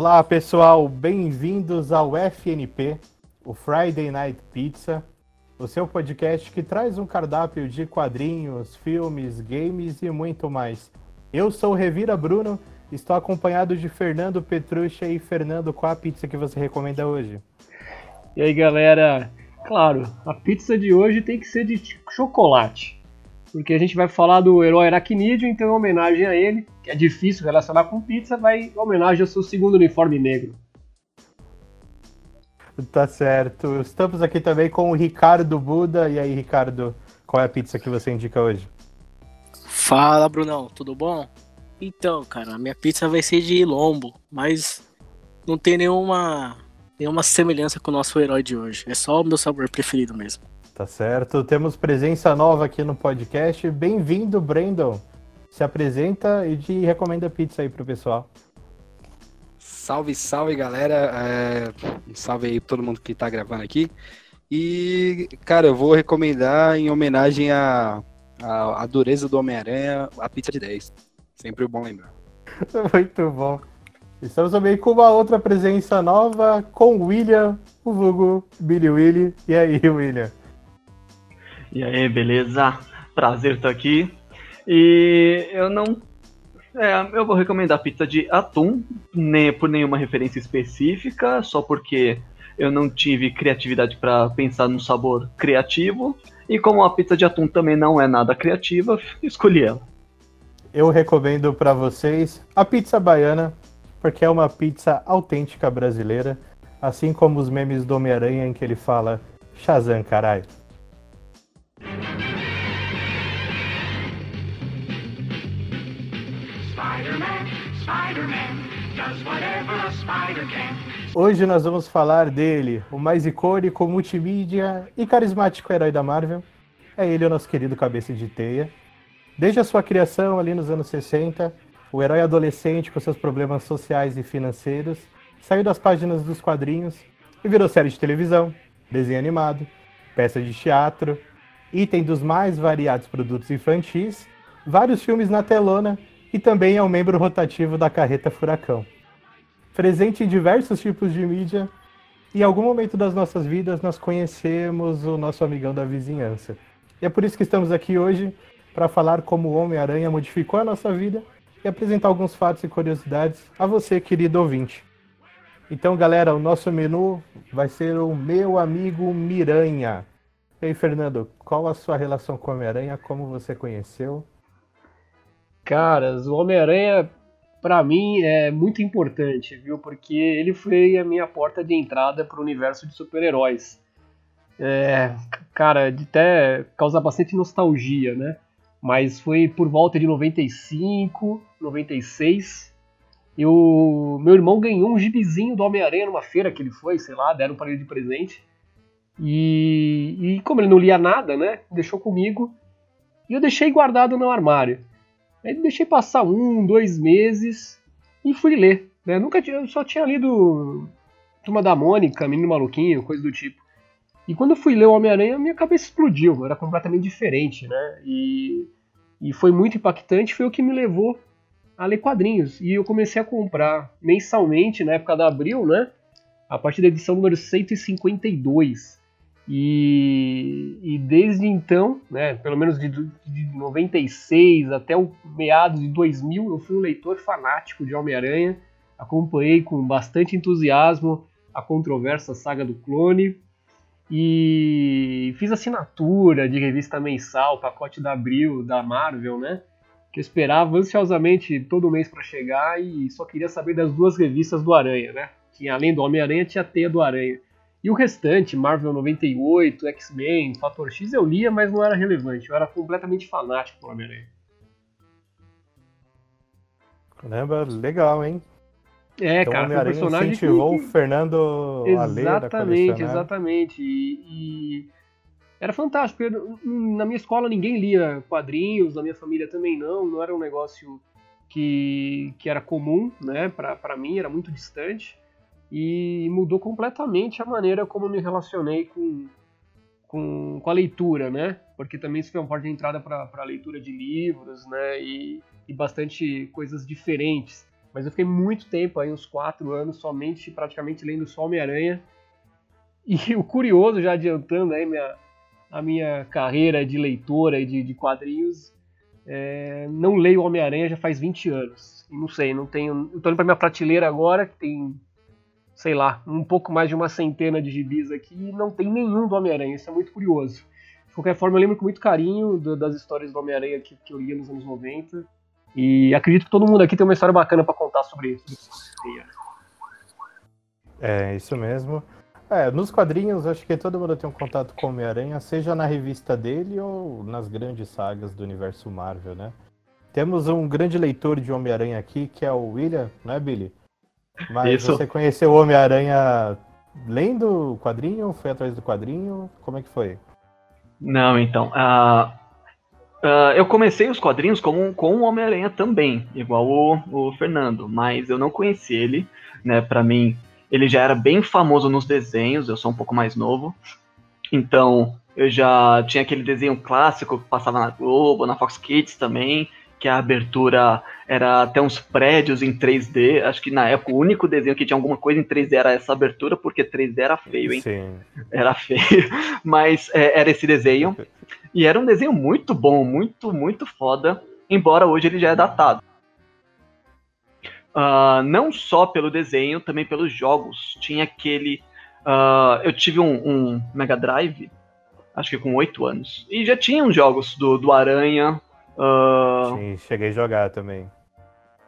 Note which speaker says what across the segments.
Speaker 1: Olá pessoal, bem-vindos ao FNP, o Friday Night Pizza, o seu podcast que traz um cardápio de quadrinhos, filmes, games e muito mais. Eu sou o Revira Bruno, estou acompanhado de Fernando Petruccia e Fernando, qual a pizza que você recomenda hoje?
Speaker 2: E aí galera, claro, a pizza de hoje tem que ser de chocolate porque a gente vai falar do herói aracnídeo, então em homenagem a ele, que é difícil relacionar com pizza, vai em homenagem ao seu segundo uniforme negro.
Speaker 1: Tá certo. Estamos aqui também com o Ricardo Buda. E aí, Ricardo, qual é a pizza que você indica hoje?
Speaker 3: Fala, Brunão, tudo bom? Então, cara, a minha pizza vai ser de lombo, mas não tem nenhuma, nenhuma semelhança com o nosso herói de hoje. É só o meu sabor preferido mesmo.
Speaker 1: Tá certo. Temos presença nova aqui no podcast. Bem-vindo, Brandon. Se apresenta e de recomenda pizza aí pro pessoal.
Speaker 4: Salve, salve, galera. É... Salve aí todo mundo que tá gravando aqui. E, cara, eu vou recomendar em homenagem à, à, à dureza do Homem-Aranha a pizza de 10. Sempre bom lembrar.
Speaker 1: Muito bom. Estamos também com uma outra presença nova, com o William, o vulgo Billy Willy. E aí, William?
Speaker 5: E aí, beleza? Prazer estar aqui. E eu não. É, eu vou recomendar pizza de atum, nem por nenhuma referência específica, só porque eu não tive criatividade para pensar no sabor criativo. E como a pizza de atum também não é nada criativa, escolhi ela.
Speaker 1: Eu recomendo para vocês a pizza baiana, porque é uma pizza autêntica brasileira, assim como os memes do Homem-Aranha em que ele fala Shazam, caralho. Hoje nós vamos falar dele, o mais icônico, multimídia e carismático herói da Marvel. É ele, o nosso querido Cabeça de Teia. Desde a sua criação ali nos anos 60, o herói adolescente com seus problemas sociais e financeiros saiu das páginas dos quadrinhos e virou série de televisão, desenho animado, peça de teatro, item dos mais variados produtos infantis, vários filmes na telona e também é um membro rotativo da Carreta Furacão. Presente em diversos tipos de mídia, em algum momento das nossas vidas nós conhecemos o nosso amigão da vizinhança. E é por isso que estamos aqui hoje para falar como o Homem-Aranha modificou a nossa vida e apresentar alguns fatos e curiosidades a você, querido ouvinte. Então, galera, o nosso menu vai ser o Meu Amigo Miranha. E aí, Fernando, qual a sua relação com o Homem-Aranha? Como você conheceu?
Speaker 2: Caras, o Homem-Aranha, para mim, é muito importante, viu? Porque ele foi a minha porta de entrada para o universo de super-heróis. É, cara, de até causa bastante nostalgia, né? Mas foi por volta de 95, 96. E o meu irmão ganhou um gibizinho do Homem-Aranha numa feira que ele foi, sei lá, deram para ele de presente. E, e como ele não lia nada, né? Deixou comigo. E eu deixei guardado no armário. Aí deixei passar um, dois meses e fui ler. Né? Nunca tinha, eu só tinha lido Turma da Mônica, Menino Maluquinho, coisa do tipo. E quando eu fui ler o Homem-Aranha, minha cabeça explodiu, era completamente diferente, né? E, e foi muito impactante, foi o que me levou a ler quadrinhos. E eu comecei a comprar mensalmente, na época da Abril, né? A partir da edição número 152. E, e, desde então, né, pelo menos de, de 96 até o meados de 2000, eu fui um leitor fanático de Homem-Aranha. Acompanhei com bastante entusiasmo a controversa saga do clone e fiz assinatura de revista mensal, pacote da Abril, da Marvel, né? Que eu esperava ansiosamente todo mês para chegar e só queria saber das duas revistas do Aranha, né? Que além do Homem-Aranha tinha a Teia do Aranha. E o restante, Marvel 98, X-Men, Fator X, eu lia, mas não era relevante. Eu era completamente fanático por Homem-Aranha.
Speaker 1: Caramba, legal, hein?
Speaker 2: É, então, cara, foi um personagem
Speaker 1: incentivou que... o Fernando
Speaker 2: Exatamente, exatamente. E, e, era fantástico. na minha escola ninguém lia quadrinhos, na minha família também não. Não era um negócio que, que era comum, né? Pra, pra mim, era muito distante e mudou completamente a maneira como me relacionei com, com, com a leitura, né? Porque também isso foi uma porta de entrada para a leitura de livros, né? E, e bastante coisas diferentes. Mas eu fiquei muito tempo aí, uns quatro anos, somente, praticamente lendo só Homem-Aranha. E o curioso, já adiantando aí minha, a minha carreira de leitora e de, de quadrinhos, é, não leio Homem-Aranha já faz 20 anos. Não sei, não tenho. Eu tô indo pra minha prateleira agora, que tem, sei lá, um pouco mais de uma centena de gibis aqui, e não tem nenhum do Homem-Aranha. Isso é muito curioso. De qualquer forma, eu lembro com muito carinho do, das histórias do Homem-Aranha que, que eu lia nos anos 90. E acredito que todo mundo aqui tem uma história bacana para contar sobre isso.
Speaker 1: É, isso mesmo. É, nos quadrinhos, acho que todo mundo tem um contato com o Homem-Aranha, seja na revista dele ou nas grandes sagas do universo Marvel, né? Temos um grande leitor de Homem-Aranha aqui, que é o William, não é, Billy? Mas
Speaker 5: Isso.
Speaker 1: você conheceu o Homem-Aranha lendo o quadrinho? Foi atrás do quadrinho? Como é que foi?
Speaker 5: Não, então. ah, ah, eu comecei os quadrinhos com, com o Homem-Aranha também, igual o, o Fernando, mas eu não conheci ele, né? Pra mim, ele já era bem famoso nos desenhos, eu sou um pouco mais novo. Então, eu já tinha aquele desenho clássico que passava na Globo, na Fox Kids também, que a abertura era até uns prédios em 3D. Acho que na época o único desenho que tinha alguma coisa em 3D era essa abertura, porque 3D era feio, hein?
Speaker 1: Sim.
Speaker 5: Era feio, mas é, era esse desenho. E era um desenho muito bom, muito, muito foda, embora hoje ele já é datado. Ah, não só pelo desenho, também pelos jogos. Tinha aquele. ah, eu tive um, um Mega Drive, acho que com 8 anos. E já tinha uns jogos do, do Aranha. ah,
Speaker 1: Sim, cheguei a jogar também.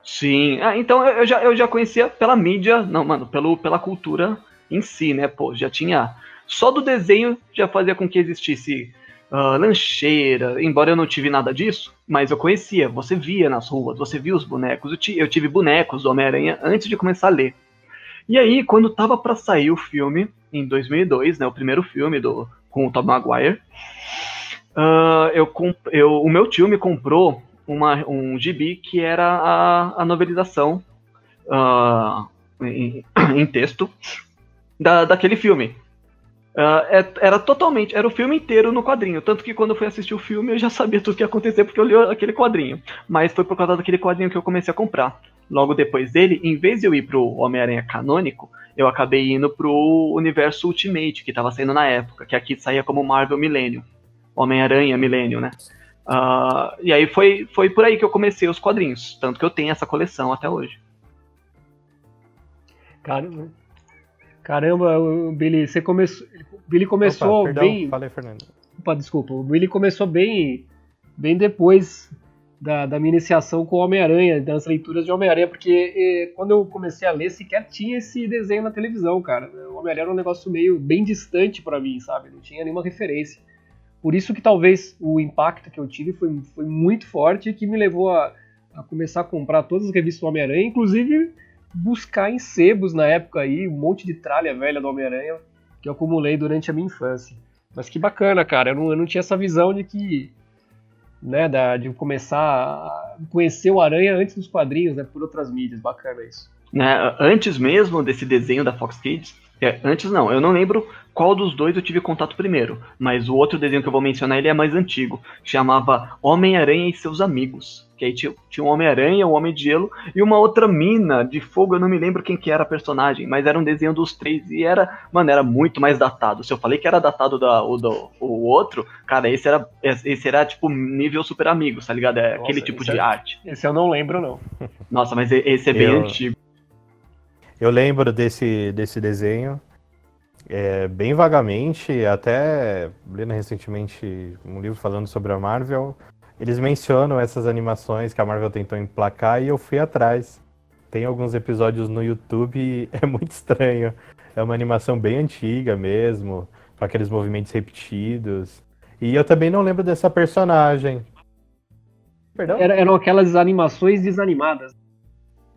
Speaker 5: Sim, ah, então eu já, eu já conhecia pela mídia, não, mano, pelo, pela cultura em si, né, pô, já tinha, só do desenho já fazia com que existisse ah, lancheira, embora eu não tive nada disso, mas eu conhecia, você via nas ruas, você via os bonecos, eu, ti- eu tive bonecos do Homem-Aranha antes de começar a ler. E aí, quando tava pra sair o filme, em 2002, né, o primeiro filme do, com o Tobey Maguire, ah, eu, eu, o meu tio me comprou uma, um gibi que era a, a novelização ah, em, em texto da, daquele filme. É- era totalmente, era o filme inteiro no quadrinho. Tanto que quando eu fui assistir o filme eu já sabia tudo que ia acontecer porque eu li aquele quadrinho. Mas foi por causa daquele quadrinho que eu comecei a comprar. Logo depois dele, em vez de eu ir pro Homem-Aranha canônico, eu acabei indo pro universo Ultimate, que tava saindo na época, que aqui saía como Marvel Millennium. Homem-Aranha Millennium, né? Ah, e aí foi, foi por aí que eu comecei os quadrinhos. Tanto que eu tenho essa coleção até hoje.
Speaker 2: Caramba, caramba o Billy, você começou. o Billy começou
Speaker 1: Opa, perdão,
Speaker 2: bem.
Speaker 1: Fala aí, Fernando.
Speaker 2: Opa, desculpa. O Billy começou bem, bem depois da, da minha iniciação com o Homem-Aranha, das leituras de Homem-Aranha, porque eh, quando eu comecei a ler, sequer tinha esse desenho na televisão, cara. O Homem-Aranha era um negócio meio bem distante pra mim, sabe? Não tinha nenhuma referência. Por isso que talvez o impacto que eu tive foi, foi muito forte e que me levou a, a começar a comprar todas as revistas do Homem-Aranha, inclusive buscar em sebos na época aí, um monte de tralha velha do Homem-Aranha que eu acumulei durante a minha infância. Mas que bacana, cara. Eu não, eu não tinha essa visão de que. Né, da, de começar a conhecer o Aranha antes dos quadrinhos, né? Por outras mídias. Bacana isso.
Speaker 5: né, antes mesmo desse desenho da Fox Kids, é, antes não, eu não lembro qual dos dois eu tive contato primeiro, mas o outro desenho que eu vou mencionar ele é mais antigo, chamava Homem-Aranha e seus amigos, que aí tinha, tinha um Homem-Aranha, um Homem de Gelo e uma outra mina de fogo, eu não me lembro quem que era a personagem, mas era um desenho dos três e era, mano, era muito mais datado. Se eu falei que era datado da, o, do, o outro, cara, esse era, esse era tipo nível super amigos, tá ligado? É
Speaker 2: Nossa,
Speaker 5: aquele tipo de
Speaker 2: é-
Speaker 5: arte.
Speaker 2: Esse eu não lembro, não.
Speaker 5: Nossa, mas esse é bem
Speaker 1: Eu-
Speaker 5: antigo.
Speaker 1: Eu lembro desse, desse desenho, é, bem vagamente, até lendo recentemente um livro falando sobre a Marvel, eles mencionam essas animações que a Marvel tentou emplacar e eu fui atrás. Tem alguns episódios no YouTube e é muito estranho. É uma animação bem antiga mesmo, com aqueles movimentos repetidos. E eu também não lembro dessa personagem. Perdão?
Speaker 2: Era- eram aquelas animações desanimadas.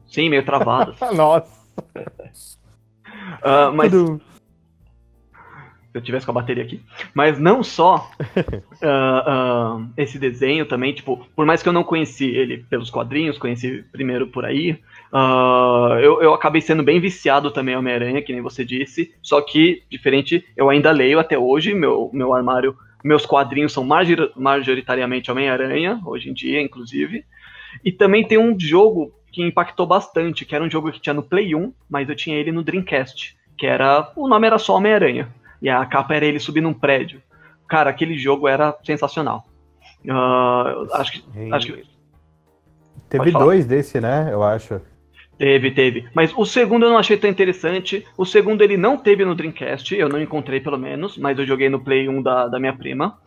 Speaker 5: Sim, meio travadas.
Speaker 1: Nossa,
Speaker 5: Ah, mas
Speaker 1: tudo...
Speaker 5: se eu tivesse com a bateria aqui. Mas não só ah, ah, esse desenho também, tipo, por mais que eu não conheci ele pelos quadrinhos, conheci primeiro por aí, eu, eu acabei sendo bem viciado também em Homem-Aranha, que nem você disse. Só que, diferente, eu ainda leio até hoje, meu, meu armário, meus quadrinhos são major- majoritariamente Homem-Aranha, hoje em dia, inclusive. E também tem um jogo que impactou bastante, que era um jogo que tinha no Play 1, mas eu tinha ele no Dreamcast, que era. O nome era só Homem-Aranha. E a capa era ele subindo um prédio. Cara, aquele jogo era sensacional. Uh, acho que. Acho que
Speaker 1: Teve dois desse, né? Eu acho.
Speaker 5: Teve, teve. Mas o segundo eu não achei tão interessante. O segundo ele não teve no Dreamcast, eu não encontrei pelo menos, mas eu joguei no Play 1 da, da minha prima.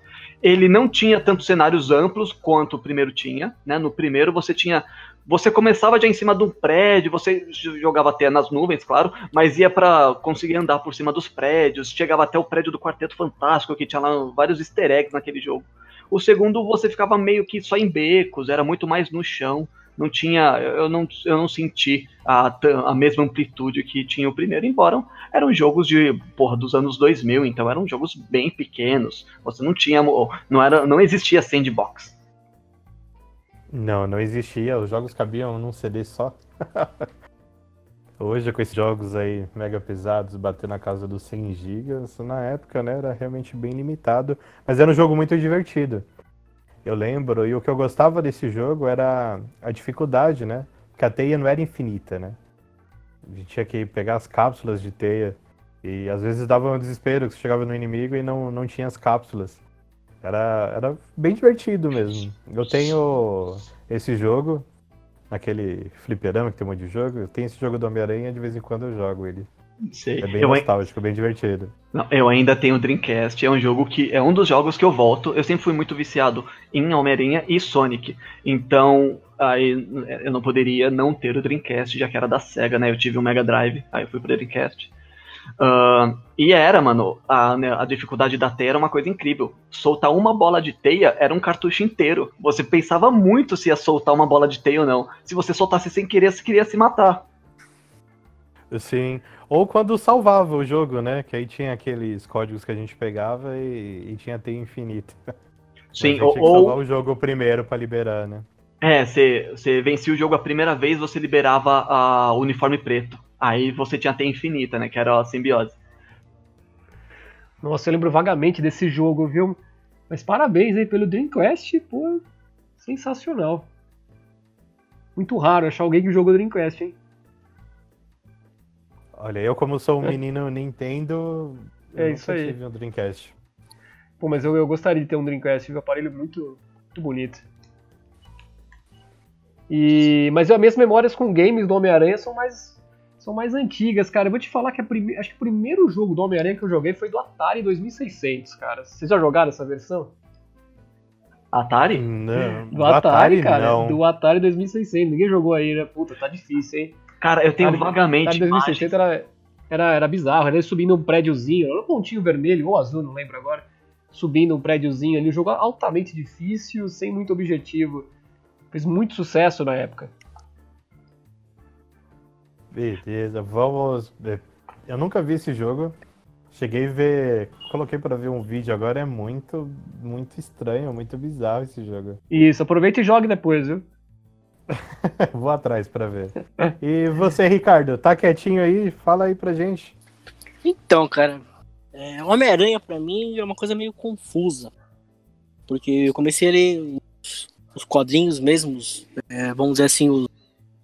Speaker 5: Ele não tinha tantos cenários amplos quanto o primeiro tinha, né? No primeiro você tinha você começava já em cima um prédio, você jogava até nas nuvens, claro, mas ia para conseguir andar por cima dos prédios, chegava até o prédio do Quarteto Fantástico, que tinha lá vários easter eggs naquele jogo. O segundo você ficava meio que só em becos, era muito mais no chão não tinha, eu não, eu não senti a, a mesma amplitude que tinha o primeiro, embora eram jogos de, porra, dos anos 2000, então eram jogos bem pequenos, você não tinha, não era, não existia sandbox.
Speaker 1: Não, não existia, os jogos cabiam num CD só. Hoje, com esses jogos aí mega pesados, bater na casa dos 100 GB, na época, né, era realmente bem limitado, mas era um jogo muito divertido. Eu lembro, e o que eu gostava desse jogo era a dificuldade, né? Porque a teia não era infinita, né? A gente tinha que pegar as cápsulas de teia. E às vezes dava um desespero que você chegava no inimigo e não, não tinha as cápsulas. Era, era bem divertido mesmo. Eu tenho esse jogo, aquele fliperama que tem um monte de jogo. Eu tenho esse jogo do Homem-Aranha, de vez em quando eu jogo ele. Sei. É bem eu nostálgico, bem divertido.
Speaker 5: Não, eu ainda tenho o Dreamcast, é um jogo que é um dos jogos que eu volto. Eu sempre fui muito viciado em Homem-Aranha e Sonic. Então, aí eu não poderia não ter o Dreamcast, já que era da Sega, né? Eu tive um Mega Drive, aí eu fui pro Dreamcast. Uh, e era, mano, a, né, a, dificuldade da teia era uma coisa incrível. Soltar uma bola de teia era um cartucho inteiro. Você pensava muito se ia soltar uma bola de teia ou não. Se você soltasse sem querer, você queria se matar.
Speaker 1: Sim. Ou quando salvava o jogo, né? Que aí tinha aqueles códigos que a gente pegava e, e tinha T infinito.
Speaker 5: Sim,
Speaker 1: ou. salvar o jogo primeiro para liberar, né?
Speaker 5: É, você vencia o jogo a primeira vez, você liberava o uniforme preto. Aí você tinha T infinita, né? Que era a simbiose.
Speaker 2: Nossa, eu lembro vagamente desse jogo, viu? Mas parabéns aí pelo Dreamcast, pô, sensacional. Muito raro achar alguém que jogou Dreamcast, hein?
Speaker 1: Olha, eu como sou um é. menino Nintendo,
Speaker 2: é isso aí.
Speaker 1: tive um Dreamcast.
Speaker 2: Pô, mas eu, eu gostaria de ter um Dreamcast, um aparelho muito, muito bonito. E, mas as minhas memórias com games do Homem-Aranha são mais, são mais antigas, cara. Eu vou te falar que a prime... acho que o primeiro jogo do Homem-Aranha que eu joguei foi do Atari 2600, cara. Vocês já jogaram essa versão?
Speaker 5: Atari?
Speaker 1: Não.
Speaker 2: Do, do Atari, Atari, cara. Não. Do Atari 2600. Ninguém jogou aí, né? Puta, tá difícil, hein?
Speaker 5: Cara, eu tenho vagamente.
Speaker 2: Atari 2600 era, era, era bizarro. Ele subindo um prédiozinho, era um pontinho vermelho ou azul, não lembro agora. Subindo um prédiozinho ali. Um jogo altamente difícil, sem muito objetivo. Fez muito sucesso na época.
Speaker 1: Beleza, vamos. Eu nunca vi esse jogo. Cheguei a ver. Coloquei para ver um vídeo agora, é muito, muito estranho, muito bizarro esse jogo.
Speaker 2: Isso, aproveita e jogue depois, viu?
Speaker 1: Vou atrás para ver. E você, Ricardo, tá quietinho aí? Fala aí pra gente.
Speaker 3: Então, cara, é, Homem-Aranha pra mim é uma coisa meio confusa. Porque eu comecei a ler os, os quadrinhos mesmos, é, vamos dizer assim, os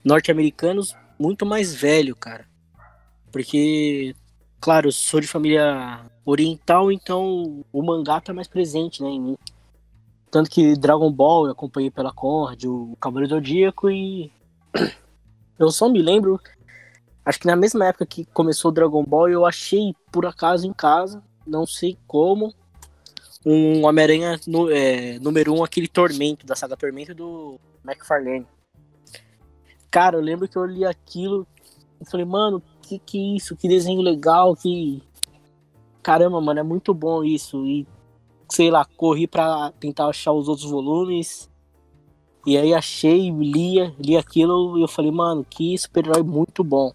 Speaker 3: norte-americanos, muito mais velho, cara. Porque, claro, eu sou de família oriental, então o mangá tá mais presente né, em mim. Tanto que Dragon Ball eu acompanhei pela Conrad, o Cavaleiro Zodíaco e. Eu só me lembro. Acho que na mesma época que começou o Dragon Ball, eu achei por acaso em casa, não sei como, um Homem-Aranha é, número 1, um, aquele Tormento, da saga Tormento do McFarlane. Cara, eu lembro que eu li aquilo e falei, mano, que que é isso? Que desenho legal, que. Caramba, mano, é muito bom isso. E sei lá, corri para tentar achar os outros volumes. E aí achei, lia, li aquilo e eu falei, mano, que super-herói muito bom.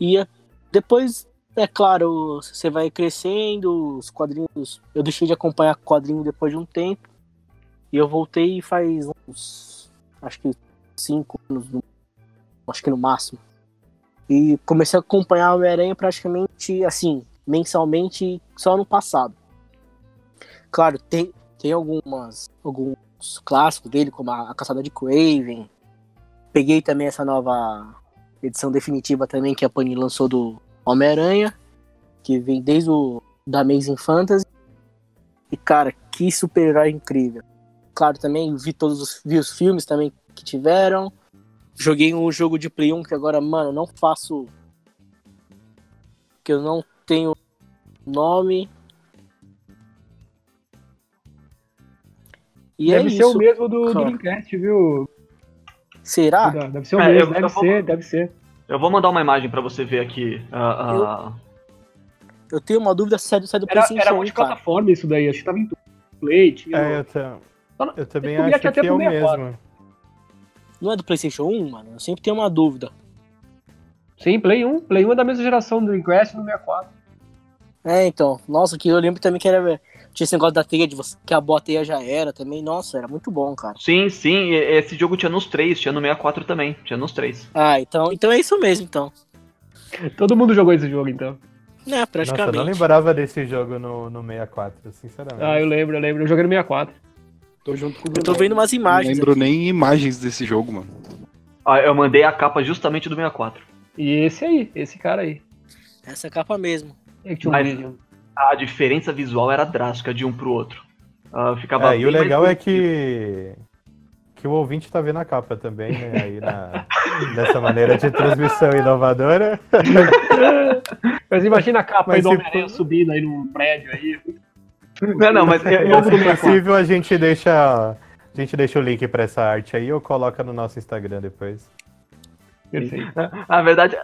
Speaker 3: E depois, é claro, você vai crescendo, os quadrinhos. Eu deixei de acompanhar quadrinho depois de um tempo. E eu voltei faz uns. Acho que cinco anos, acho que no máximo. E comecei a acompanhar o Homem-Aranha praticamente assim, mensalmente, só no passado. Claro, tem, tem algumas, alguns clássicos dele, como a, a Caçada de Craven, peguei também essa nova edição definitiva também que a Panini lançou do Homem-Aranha, que vem desde o da Amazing Fantasy. E cara, que super-herói incrível. Claro, também vi todos os, vi os filmes também que tiveram. Joguei um jogo de Play 1 que agora, mano, não faço. Que eu não tenho nome.
Speaker 2: E deve é ser isso. o mesmo do, do Dreamcast, viu?
Speaker 3: Será?
Speaker 2: Deve ser o é, mesmo, eu, deve eu ser, vou, deve ser.
Speaker 5: Eu vou mandar uma imagem pra você ver aqui. Uh, uh...
Speaker 3: Eu, eu, tenho uma dúvida se é do, se é do
Speaker 2: era, PlayStation Era multiplataforma isso daí, acho que tava em Play.
Speaker 1: Tinha... É, eu, tam... eu também acho que, que é o mesmo.
Speaker 3: Não é do PlayStation 1, mano? Eu sempre tenho uma dúvida.
Speaker 2: Sim, Play 1. Play 1 é da mesma geração do Dreamcast no 64.
Speaker 3: É, então. Nossa, que eu lembro também que era. Tinha esse negócio da teia de você, que a boa teia já era também. Nossa, era muito bom, cara.
Speaker 5: Sim, sim. Esse jogo tinha nos três, tinha no 64 também. Tinha nos três.
Speaker 3: Ah, então, então é isso mesmo, então.
Speaker 2: Todo mundo jogou esse jogo, então.
Speaker 3: É, praticamente.
Speaker 1: Nossa, eu não lembrava desse jogo no, no 64, sinceramente.
Speaker 2: Ah, eu lembro, eu lembro. Eu joguei no 64.
Speaker 3: Tô junto com o Eu tô vendo umas imagens.
Speaker 4: Não lembro aqui. nem imagens desse jogo, mano.
Speaker 5: Ah, eu mandei a capa justamente do 64.
Speaker 2: E esse aí, esse cara aí.
Speaker 3: Essa capa mesmo.
Speaker 5: Um Mas a diferença visual era drástica de um pro outro. Uh, ficava
Speaker 1: é, e o legal é que que o ouvinte tá vendo a capa também, né? Aí na, dessa maneira de transmissão inovadora.
Speaker 2: Mas imagina a capa mas aí do Homem-Aranha subindo aí num prédio aí.
Speaker 5: Não, não, mas
Speaker 1: eu, eu, se possível a gente deixa a gente deixa o link para essa arte aí ou coloca no nosso Instagram depois.
Speaker 2: Perfeito.
Speaker 5: A verdade.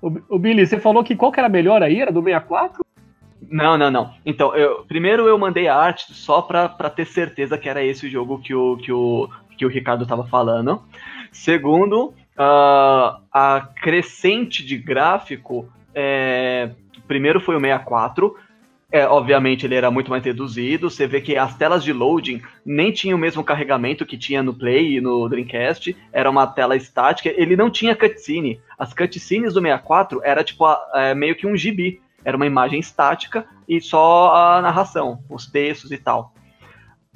Speaker 2: O, o Billy, você falou que qual que era melhor aí? Era do 64?
Speaker 5: Não, não, não. Então, eu, primeiro eu mandei a arte só pra, pra ter certeza que era esse o jogo que o, que o, que o Ricardo tava falando. Segundo, uh, a crescente de gráfico. É, primeiro foi o 64. É, obviamente ele era muito mais reduzido. Você vê que as telas de loading nem tinham o mesmo carregamento que tinha no Play e no Dreamcast. Era uma tela estática. Ele não tinha cutscene. As cutscenes do 64 era tipo é, meio que um gibi. Era uma imagem estática e só a narração, os textos e tal.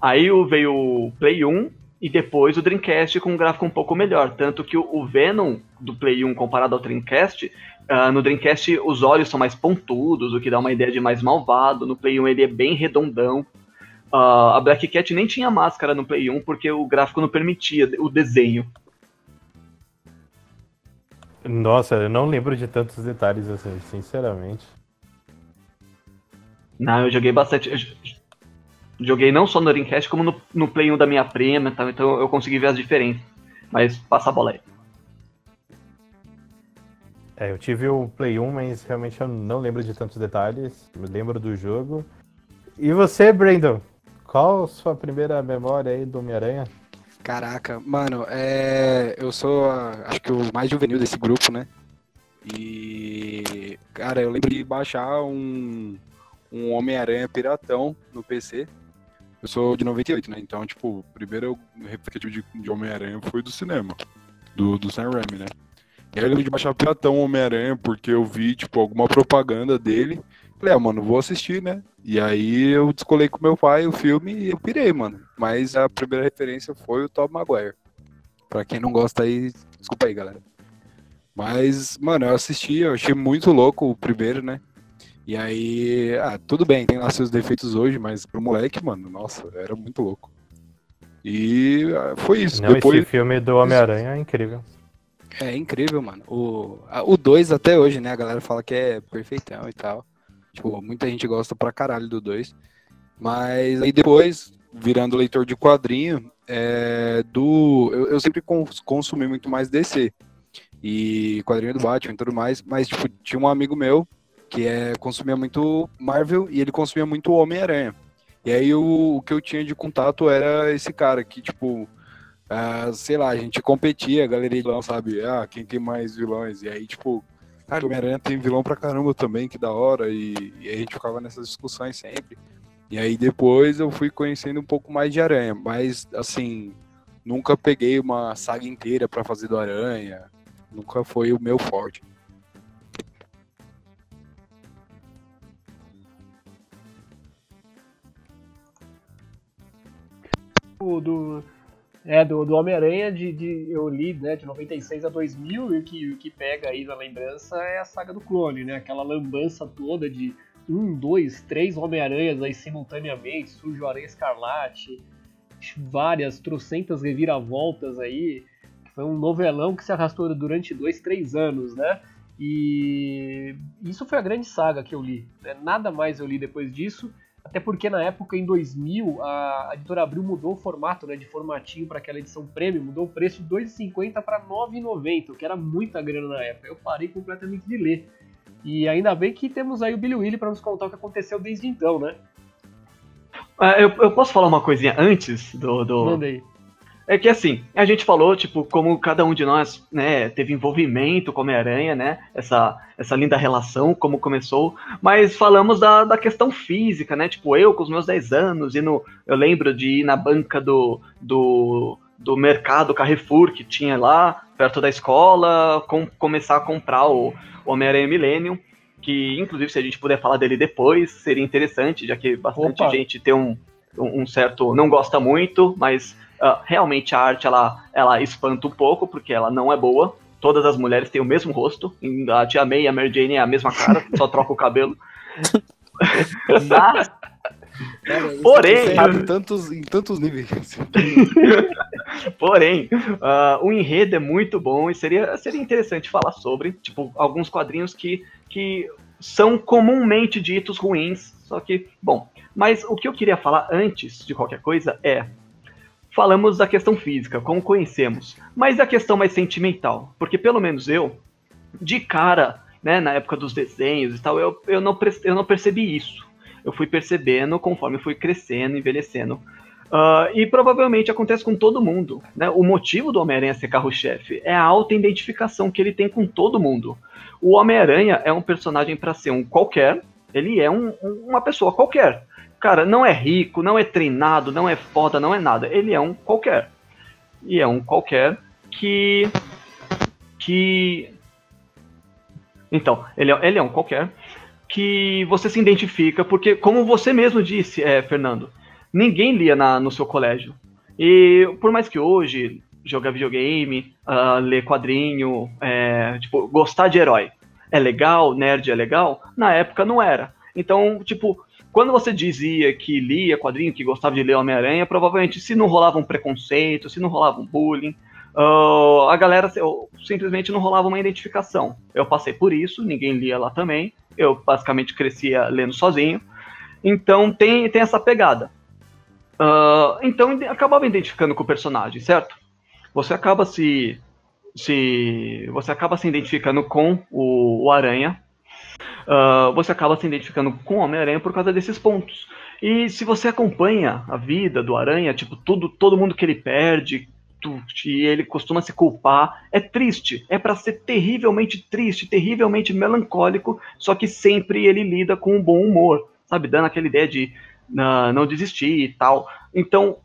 Speaker 5: Aí veio o Play 1 e depois o Dreamcast com um gráfico um pouco melhor. Tanto que o Venom do Play 1 comparado ao Dreamcast Uh, no Dreamcast os olhos são mais pontudos, o que dá uma ideia de mais malvado. No Play 1 ele é bem redondão. Uh, a Black Cat nem tinha máscara no Play 1 porque o gráfico não permitia o desenho.
Speaker 1: Nossa, eu não lembro de tantos detalhes assim, sinceramente.
Speaker 5: Não, eu joguei bastante. Eu joguei não só no Dreamcast, como no, no Play 1 da minha prima, tá? então eu consegui ver as diferenças. Mas passa a bola aí.
Speaker 1: É, eu tive o Play 1, mas realmente eu não lembro de tantos detalhes. Me lembro do jogo. E você, Brandon? Qual sua primeira memória aí do Homem-Aranha?
Speaker 4: Caraca, mano, é... eu sou, acho que o mais juvenil desse grupo, né? E, cara, eu lembro de baixar um, um Homem-Aranha piratão no PC. Eu sou de 98, né? Então, tipo, o primeiro replicativo de, de Homem-Aranha foi do cinema, do, do Sam Raimi, né? E lembro de baixar Piratão Homem-Aranha, porque eu vi, tipo, alguma propaganda dele. Falei, ah, mano, vou assistir, né? E aí eu descolei com meu pai o filme e eu pirei, mano. Mas a primeira referência foi o Tom Maguire. Pra quem não gosta aí, desculpa aí, galera. Mas, mano, eu assisti, eu achei muito louco o primeiro, né? E aí, ah, tudo bem, tem lá seus defeitos hoje, mas pro moleque, mano, nossa, era muito louco. E ah, foi isso.
Speaker 1: Não, Depois... esse filme do Homem-Aranha é incrível.
Speaker 4: É incrível, mano. O 2 até hoje, né? A galera fala que é perfeitão e tal. Tipo, muita gente gosta pra caralho do 2. Mas aí depois, virando leitor de quadrinho, é, do. Eu, eu sempre consumi muito mais DC. E quadrinho do Batman e tudo mais. Mas, tipo, tinha um amigo meu que é, consumia muito Marvel e ele consumia muito Homem-Aranha. E aí o, o que eu tinha de contato era esse cara que, tipo, ah, sei lá, a gente competia, a galeria de vilão, sabe? Ah, quem tem mais vilões? E aí, tipo, cara, o Homem-Aranha tem vilão pra caramba também, que da hora. E, e a gente ficava nessas discussões sempre. E aí depois eu fui conhecendo um pouco mais de Aranha, mas assim, nunca peguei uma saga inteira para fazer do Aranha. Nunca foi o meu forte.
Speaker 2: do É, do, do Homem-Aranha de, de, eu li, né, de 96 a 2000, e o que, que pega aí na lembrança é a saga do clone, né? Aquela lambança toda de um, dois, três Homem-Aranhas aí simultaneamente, surge o Aranha Escarlate, várias, trocentas reviravoltas aí. Foi um novelão que se arrastou durante dois, três anos, né? E isso foi a grande saga que eu li. Né? Nada mais eu li depois disso, até porque na época, em 2000, a editora Abril mudou o formato né, de formatinho para aquela edição prêmio, mudou o preço de 2,50 para 9,90, que era muita grana na época. Eu parei completamente de ler. E ainda bem que temos aí o Billy Willy para nos contar o que aconteceu desde então, né?
Speaker 5: Ah, eu, eu posso falar uma coisinha antes do. do... É que assim, a gente falou, tipo, como cada um de nós, né, teve envolvimento com Homem-Aranha, né, essa, essa linda relação, como começou, mas falamos da, da questão física, né, tipo, eu com os meus 10 anos, e no, eu lembro de ir na banca do, do, do mercado Carrefour, que tinha lá, perto da escola, com, começar a comprar o Homem-Aranha Millennium, que inclusive se a gente puder falar dele depois, seria interessante, já que bastante Opa. gente tem um, um certo, não gosta muito, mas Uh, realmente a arte ela, ela espanta um pouco, porque ela não é boa. Todas as mulheres têm o mesmo rosto. A Tia May e a Mary Jane é a mesma cara, só troca o cabelo. Mas,
Speaker 4: Cara, Porém, em tantos, em tantos níveis.
Speaker 5: Porém, uh, o enredo é muito bom e seria, seria interessante falar sobre, tipo, alguns quadrinhos que, que são comumente ditos ruins, só que, bom. Mas o que eu queria falar antes de qualquer coisa é falamos da questão física, como conhecemos, mas da questão mais sentimental, porque pelo menos eu, de cara, né, na época dos desenhos e tal, eu, eu, não, eu não percebi isso. Eu fui percebendo conforme fui crescendo, envelhecendo. Uh, e provavelmente acontece com todo mundo. Né? O motivo do Homem-Aranha ser carro-chefe é a alta identificação que ele tem com todo mundo. O Homem-Aranha é um personagem para ser um qualquer, ele é um, uma pessoa qualquer. Cara, não é rico, não é treinado, não é foda, não é nada. Ele é um qualquer. E é um qualquer que. que. Então, ele é, ele é um qualquer que você se identifica, porque, como você mesmo disse, é, Fernando, ninguém lia na, no seu colégio. E por mais que hoje jogar videogame, uh, ler quadrinho, é, tipo, gostar de herói é legal, nerd é legal, na época não era. Então, tipo, quando você dizia que lia quadrinho, que gostava de ler Homem-Aranha, provavelmente se não rolava um preconceito, se não rolava um bullying, uh, a galera simplesmente não rolava uma identificação. Eu passei por isso, ninguém lia lá também, eu basicamente crescia lendo sozinho, então tem, tem essa pegada. Uh, então acabava identificando com o personagem, certo? Você acaba se, se você acaba se identificando com o, o Aranha uh, você acaba se identificando com o Homem-Aranha por causa desses pontos. E se você acompanha a vida do Aranha, tipo, tudo, todo mundo que ele perde, e ele costuma se culpar, é triste. É para ser terrivelmente triste, terrivelmente melancólico, só que sempre ele lida com um bom humor, sabe? Dando aquela ideia de uh, não desistir e tal. Então,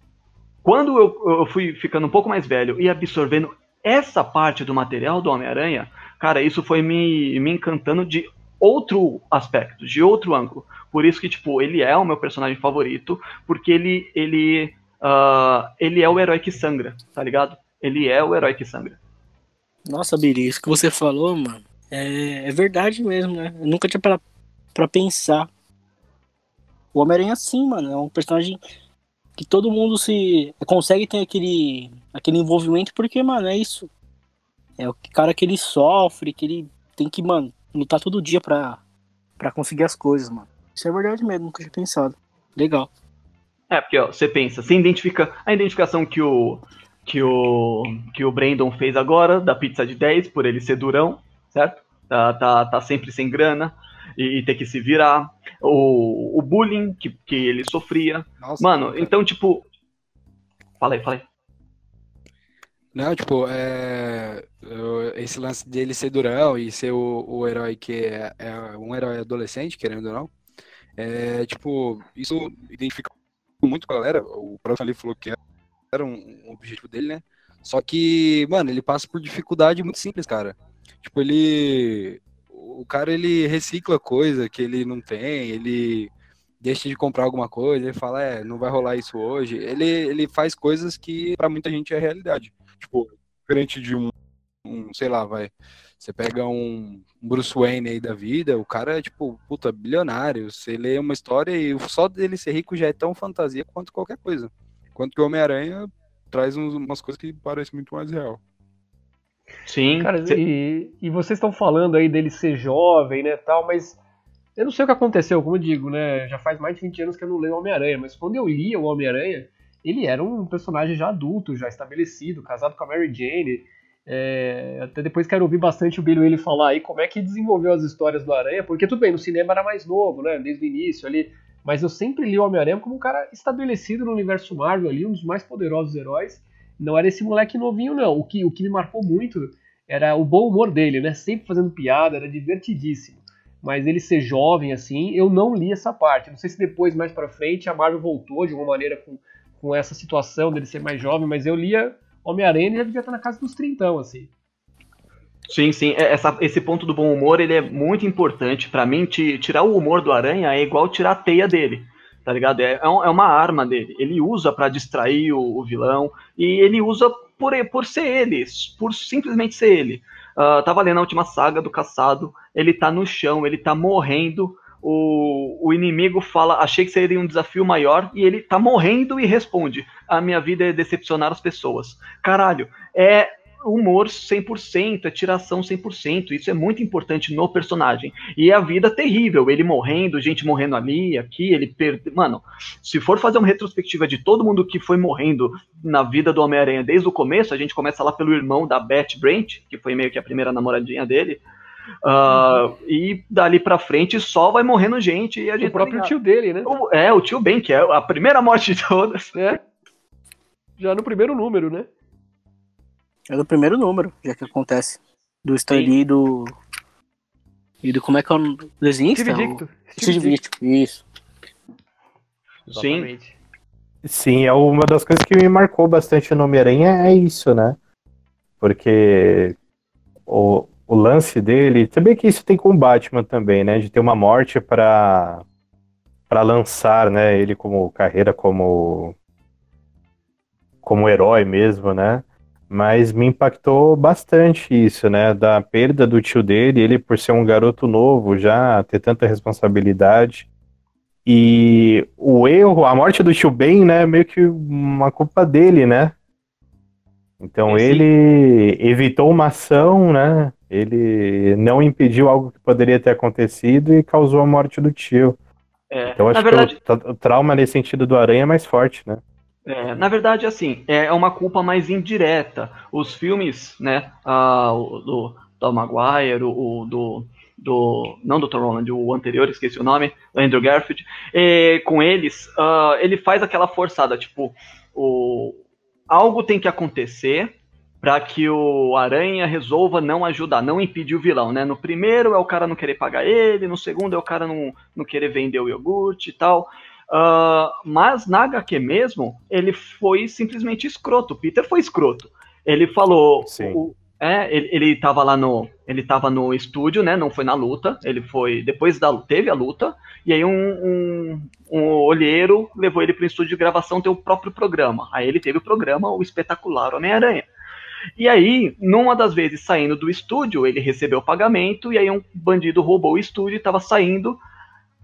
Speaker 5: quando eu, eu fui ficando um pouco mais velho e absorvendo essa parte do material do Homem-Aranha, cara, isso foi me, me encantando de outro aspecto, de outro ângulo. Por isso que, tipo, ele é o meu personagem favorito, porque ele, ele, uh, ele é o herói que sangra, tá ligado? Ele é o herói que sangra.
Speaker 3: Nossa, Biri, isso que você falou, mano, é, é verdade mesmo, né? Eu nunca tinha pra pensar. O Homem-Aranha, sim, mano, é um personagem que todo mundo se consegue ter aquele, aquele envolvimento, porque, mano, é isso. É o cara que ele sofre, que ele tem que, mano, lutar todo dia pra, pra conseguir as coisas, mano. Isso é verdade mesmo, nunca tinha pensado. Legal.
Speaker 5: É, porque ó, você pensa, você identifica a identificação que o que o que o Brandon fez agora da pizza de 10 por ele ser durão, certo? Tá, tá, tá sempre sem grana e, e ter que se virar. O, o bullying que, que ele sofria. Nossa, Mano, cara. então tipo, fala aí, fala aí.
Speaker 4: Não, tipo, é, esse lance dele ser durão e ser o, o herói que é, é, um herói adolescente, querendo ou não, é, tipo, isso identifica muito a galera. O próprio ali falou que era um, um objetivo dele, né? Só que, mano, ele passa por dificuldade muito simples, cara. Tipo, ele. O cara ele recicla coisa que ele não tem, ele deixa de comprar alguma coisa, ele fala, é, não vai rolar isso hoje. Ele, ele faz coisas que para muita gente é realidade. Tipo, diferente de um, um, sei lá, vai. Você pega um Bruce Wayne aí da vida, o cara é tipo, puta, bilionário. Você lê uma história e só dele ser rico já é tão fantasia quanto qualquer coisa. Enquanto que o Homem-Aranha traz uns, umas coisas que parecem muito mais real.
Speaker 2: Sim. Cara, e, e vocês estão falando aí dele ser jovem, né, tal, mas eu não sei o que aconteceu, como eu digo, né? Já faz mais de 20 anos que eu não leio Homem-Aranha, mas quando eu lia o Homem-Aranha, ele era um personagem já adulto, já estabelecido, casado com a Mary Jane. É, até depois quero ouvir bastante o Billy ele falar aí como é que desenvolveu as histórias do Aranha, porque tudo bem, no cinema era mais novo, né? Desde o início ali. Mas eu sempre li o Homem-Aranha como um cara estabelecido no universo Marvel ali, um dos mais poderosos heróis. Não era esse moleque novinho, não. O que, o que me marcou muito era o bom humor dele, né? Sempre fazendo piada, era divertidíssimo mas ele ser jovem assim, eu não li essa parte. Não sei se depois, mais para frente, a Marvel voltou de alguma maneira com, com essa situação dele ser mais jovem, mas eu lia Homem-Aranha e já devia estar na casa dos trintão, assim.
Speaker 5: Sim, sim. É, essa, esse ponto do bom humor ele é muito importante. para mim, tirar o humor do Aranha é igual tirar a teia dele. Tá ligado? É, é, é uma arma dele. Ele usa para distrair o, o, vilão. E ele usa por, por ser ele. Por simplesmente ser ele. Uh, tava lendo a última saga do caçado. Ele tá no chão, ele tá morrendo. O, o inimigo fala, achei que seria um desafio maior, e ele tá morrendo e responde: A minha vida é decepcionar as pessoas. Caralho, é humor 100%, é tiração 100%. Isso é muito importante no personagem. E é a vida terrível, ele morrendo, gente morrendo ali, aqui, ele perde. Mano, se for fazer uma retrospectiva de todo mundo que foi morrendo na vida do Homem-Aranha desde o começo, a gente começa lá pelo irmão da Beth Brant, que foi meio que a primeira namoradinha dele. Uh, uhum. E dali pra frente só vai morrendo gente. E a gente
Speaker 2: o próprio tá tio dele, né?
Speaker 5: O, é, o tio Ben, que é a primeira morte de todas.
Speaker 2: É. Já no primeiro número, né?
Speaker 3: É do primeiro número, já que acontece. Do Stan Lee e do. E do. Como é que é o desenhista?
Speaker 2: Steve Dicto.
Speaker 3: Steve Dicto, isso.
Speaker 5: Sim.
Speaker 1: Sim, é uma das coisas que me marcou bastante no Homem-Aranha é isso, né? Porque o, o lance dele, também que isso tem com o Batman também, né? De ter uma morte para para lançar, né? Ele como carreira como como herói mesmo, né? Mas me impactou bastante isso, né? Da perda do tio dele, ele por ser um garoto novo já, ter tanta responsabilidade. E o erro, a morte do tio Ben, né? Meio que uma culpa dele, né? Então é, ele evitou uma ação, né? Ele não impediu algo que poderia ter acontecido e causou a morte do tio. É, então acho verdade... que o, o trauma nesse sentido do Aranha é mais forte, né?
Speaker 5: É, na verdade, assim, é uma culpa mais indireta. Os filmes, né, uh, o, do Tom Maguire, o, o do, do, não do Tom Holland, o anterior, esqueci o nome, Andrew Garfield, e, com eles, uh, ele faz aquela forçada, tipo, o, algo tem que acontecer para que o Aranha resolva não ajudar, não impedir o vilão, né? No primeiro é o cara não querer pagar ele, no segundo é o cara não, não querer vender o iogurte e tal. Uh, mas na HQ mesmo, ele foi simplesmente escroto. O Peter foi escroto. Ele falou. O, é, ele, ele tava lá no. Ele tava no estúdio, né? Não foi na luta. Ele foi. Depois da teve a luta. E aí um, um, um olheiro levou ele para o estúdio de gravação ter o próprio programa. Aí ele teve o programa, o espetacular Homem-Aranha. E aí, numa das vezes saindo do estúdio, ele recebeu o pagamento, e aí um bandido roubou o estúdio, estava saindo,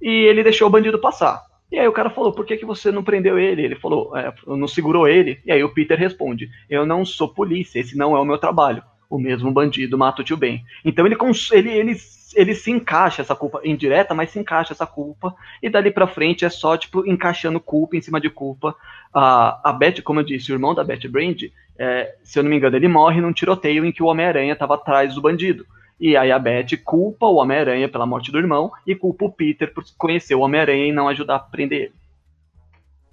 Speaker 5: e ele deixou o bandido passar. E aí o cara falou, por que, que você não prendeu ele? Ele falou, é, não segurou ele. E aí o Peter responde, eu não sou polícia, esse não é o meu trabalho. O mesmo bandido mata o tio Ben. Então ele, ele, ele, ele se encaixa essa culpa indireta, mas se encaixa essa culpa. E dali pra frente é só, tipo, encaixando culpa em cima de culpa. A, a Beth, como eu disse, o irmão da Beth Brand, é, se eu não me engano, ele morre num tiroteio em que o Homem-Aranha estava atrás do bandido. E aí a Beth culpa o Homem-Aranha pela morte do irmão e culpa o Peter por conhecer o Homem-Aranha e não ajudar a prender ele.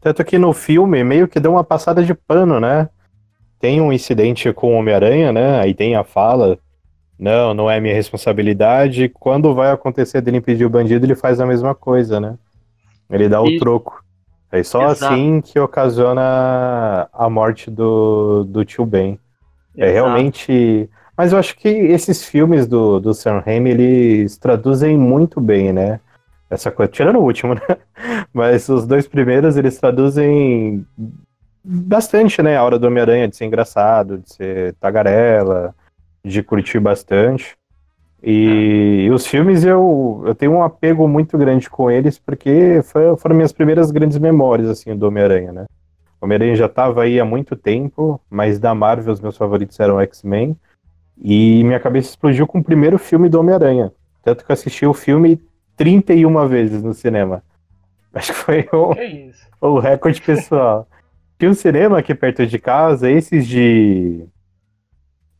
Speaker 1: Tanto que no filme meio que deu uma passada de pano, né? Tem um incidente com o Homem-Aranha, né? Aí tem a fala. Não, não é minha responsabilidade. Quando vai acontecer dele impedir o bandido, ele faz a mesma coisa, né? Ele dá o e... troco. É só Exato. assim que ocasiona a morte do, do tio Ben. É realmente mas eu acho que esses filmes do, do Sam Raimi, eles traduzem muito bem, né? essa coisa, tirando o último, né? Mas os dois primeiros eles traduzem bastante, né? A hora do Homem-Aranha de ser engraçado, de ser tagarela, de curtir bastante. E, os filmes eu, eu tenho um apego muito grande com eles porque foi, foram minhas primeiras grandes memórias assim do Homem-Aranha, né? O Homem-Aranha já estava aí há muito tempo, mas da Marvel os meus favoritos eram X-Men. E minha cabeça explodiu com o primeiro filme do Homem-Aranha. Tanto que eu assisti o filme 31 vezes no cinema. Acho que foi o,
Speaker 2: Que
Speaker 1: o recorde pessoal. Tinha um cinema aqui perto de casa, esses de.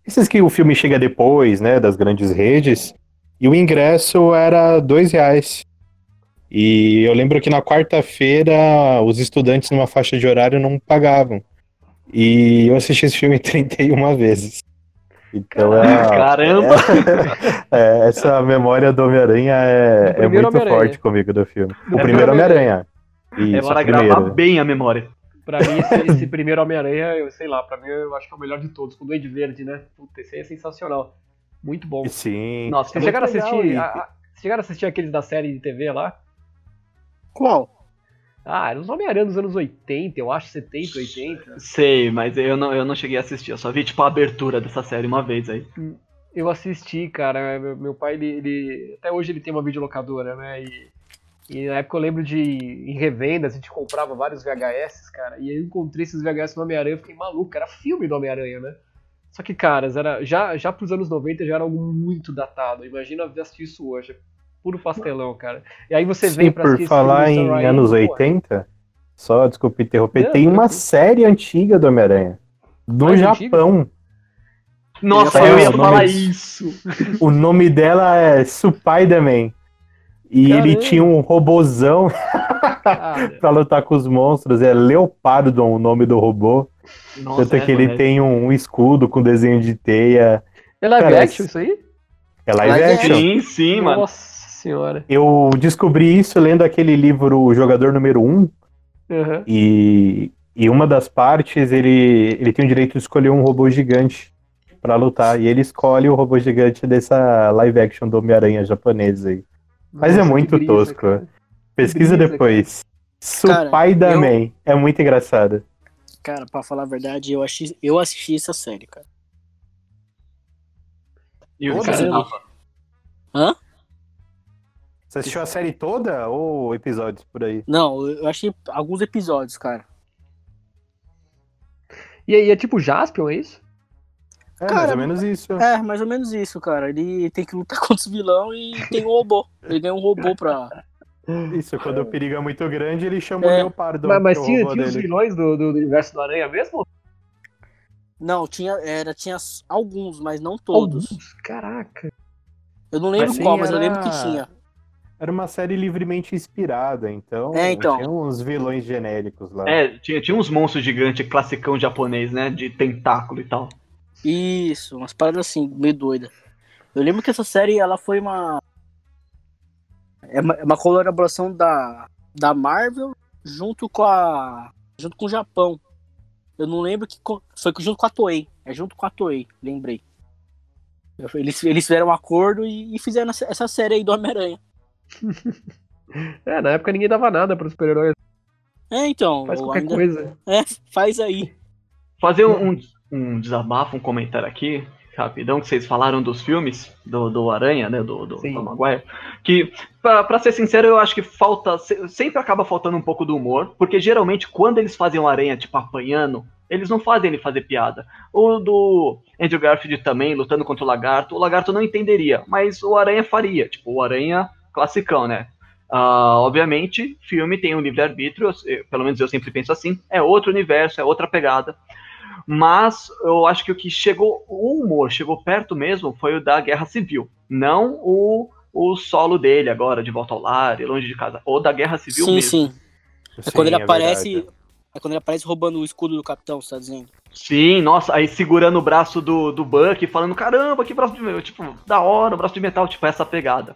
Speaker 1: Esses que o filme chega depois, né? Das grandes redes. E o ingresso era dois reais. E eu lembro que na quarta-feira os estudantes numa faixa de horário não pagavam. E eu assisti esse filme 31 vezes. Então é,
Speaker 5: Caramba!
Speaker 1: é, essa memória do Homem-Aranha é, é muito
Speaker 2: Homem-Aranha.
Speaker 1: forte comigo do filme. O
Speaker 2: É,
Speaker 1: primeiro Homem-Aranha.
Speaker 5: É
Speaker 1: Isso, o
Speaker 5: gravar bem a memória.
Speaker 2: Pra mim, esse, esse primeiro Homem-Aranha, eu sei lá, pra mim eu acho que é o melhor de todos, com o Duende Verde, né? Puta, esse aí é sensacional. Muito bom.
Speaker 1: Sim.
Speaker 5: Nossa,
Speaker 2: Vocês
Speaker 1: é
Speaker 2: chegaram a
Speaker 1: muito
Speaker 2: assistir.
Speaker 1: legal,
Speaker 2: a- a- vocês chegaram a assistir aqueles da série de TV lá?
Speaker 3: Qual?
Speaker 2: Ah, eram os Homem-Aranha dos anos 80, eu acho, 70, 80.
Speaker 5: Sei, mas eu não, eu não cheguei a assistir. Eu só vi, tipo, a abertura dessa série uma vez aí.
Speaker 2: Eu assisti, cara. Meu, meu pai, ele, ele- Até hoje ele tem uma videolocadora, né? E, e na época eu lembro de. Em revendas, a gente comprava vários VHS, cara. E eu encontrei esses VHS do Homem-Aranha, eu fiquei maluco. Era filme do Homem-Aranha, né? Só que, caras, era, já, já pros anos 90 já era algo muito datado. Imagina assistir isso hoje. Puro pastelão, cara. E aí você
Speaker 1: Sim,
Speaker 2: vem pra
Speaker 1: por
Speaker 2: assistir
Speaker 1: falar
Speaker 2: do
Speaker 1: em
Speaker 2: Raimi,
Speaker 1: anos
Speaker 2: pô,
Speaker 1: 80, só desculpa interromper,
Speaker 2: Não,
Speaker 1: tem uma
Speaker 2: tranquilo.
Speaker 1: série antiga do Homem-Aranha. No
Speaker 2: Mais
Speaker 1: Japão.
Speaker 5: Nossa,
Speaker 1: Eu ia falar
Speaker 5: isso.
Speaker 1: O nome dela é Spider-Man. E ele
Speaker 2: Caramba.
Speaker 1: tinha um robozão pra lutar com os monstros. É Leopardon o nome do robô.
Speaker 5: Nossa,
Speaker 1: Tanto é que ele
Speaker 5: mano,
Speaker 1: tem um, um escudo com desenho de teia.
Speaker 2: É live
Speaker 1: Cara,
Speaker 2: action isso aí?
Speaker 1: É live
Speaker 3: Live
Speaker 1: action.
Speaker 5: Sim, sim, mano.
Speaker 2: Nossa senhora.
Speaker 1: Eu descobri isso lendo aquele livro O Jogador Número 1.
Speaker 2: Aham.
Speaker 1: E, e uma das partes, ele, ele tem o direito de escolher um robô gigante pra lutar. E ele escolhe o robô gigante dessa live action do Homem-Aranha japonês aí. Mas é
Speaker 2: Nossa,
Speaker 1: muito
Speaker 2: brisa,
Speaker 1: tosco.
Speaker 2: cara.
Speaker 1: Pesquisa
Speaker 2: brisa,
Speaker 1: depois.
Speaker 3: Cara,
Speaker 1: Spider-Man. É muito engraçado.
Speaker 3: Cara, pra falar a verdade, eu assisti, eu assisti essa série, cara.
Speaker 5: E o cara tava-
Speaker 1: Você assistiu a série toda ou episódios por aí?
Speaker 3: Não, eu achei alguns episódios, cara.
Speaker 2: E aí, é tipo Jaspion, é isso?
Speaker 1: É, mais
Speaker 3: Cara,
Speaker 1: ou menos isso.
Speaker 3: É, mais ou menos isso, cara. Ele tem que lutar contra os vilão e tem um robô. Ele ganha um robô pra.
Speaker 1: Isso, quando o perigo é muito grande, ele chama
Speaker 3: É.
Speaker 1: o Leopardo.
Speaker 2: Mas, mas
Speaker 1: é
Speaker 2: tinha, tinha os vilões do, do universo do Aranha mesmo?
Speaker 3: Não, tinha, era, tinha alguns, mas não todos.
Speaker 2: Alguns? Caraca.
Speaker 3: Eu não lembro
Speaker 1: Mas sim,
Speaker 3: qual, mas eu
Speaker 1: era-
Speaker 3: lembro que tinha.
Speaker 1: Era uma série livremente inspirada, então,
Speaker 3: É, então.
Speaker 1: tinha uns vilões genéricos lá.
Speaker 5: É, tinha, tinha uns monstros gigantes, classicão japonês, né? De tentáculo e tal.
Speaker 3: Isso, umas paradas assim, meio doida. Eu lembro que essa série, ela foi uma. É uma, é uma colaboração da, da Marvel junto com a. junto com o Japão. Eu não lembro que. Foi junto com a Toei. É junto com a Toei, lembrei. Eles, eles fizeram um acordo e, e fizeram essa, essa série aí do Homem-Aranha.
Speaker 2: É, na época ninguém dava nada para os super-heróis.
Speaker 3: É, então.
Speaker 2: Faz qualquer
Speaker 3: ainda-
Speaker 2: coisa.
Speaker 3: É, faz aí.
Speaker 5: Fazer um, um, um desabafo, um comentário aqui, rapidão, que vocês falaram dos filmes do, do Aranha, né? Do, do
Speaker 2: Sim.
Speaker 5: Tom Maguire. Que, pra, pra ser sincero, eu acho que falta. se- Sempre acaba faltando um pouco do humor, porque geralmente quando eles fazem o Aranha, tipo, apanhando, eles não fazem ele fazer piada. O do Andrew Garfield também, lutando contra o Lagarto, o Lagarto não entenderia, mas o Aranha faria. Tipo, o Aranha classicão, né? Ah, obviamente, filme tem um livre-arbítrio, pelo menos eu sempre penso assim, é outro universo, é outra pegada. Mas eu acho que o que chegou, o humor chegou perto mesmo foi o da Guerra Civil, não o, o solo dele agora, de volta ao lar e longe de casa, ou da Guerra Civil
Speaker 3: sim,
Speaker 5: mesmo.
Speaker 3: sim. É
Speaker 1: Sim,
Speaker 3: quando ele
Speaker 1: é
Speaker 3: aparece.
Speaker 1: verdade.
Speaker 3: É quando ele aparece roubando o escudo do capitão, você tá dizendo?
Speaker 5: Sim, nossa, aí segurando o braço do, do Buck, falando, caramba, que braço de metal, tipo, da hora, o braço de metal, tipo, essa pegada.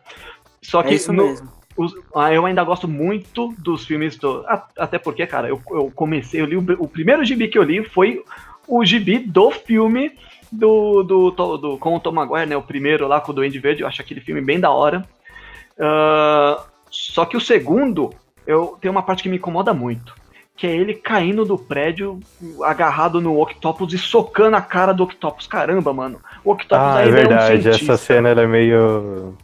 Speaker 5: Só que
Speaker 3: É isso
Speaker 5: no-
Speaker 3: mesmo.
Speaker 5: Os- ah, eu ainda gosto muito dos filmes do. Até porque, cara, eu, eu comecei, eu li o, o primeiro gibi que eu li foi o gibi do filme do, do, do, do- com o Tom Maguire, né? O primeiro lá com o Duende Verde, eu acho aquele filme bem da hora. Ah, Só que o segundo, eu tem uma parte que me incomoda muito. Que é ele caindo do prédio, agarrado no Octopus e socando a cara do Octopus. Caramba, mano. O Octopus
Speaker 1: Ah, é
Speaker 5: ainda é um
Speaker 1: verdade.
Speaker 5: cientista.
Speaker 1: Essa cena ela é meio.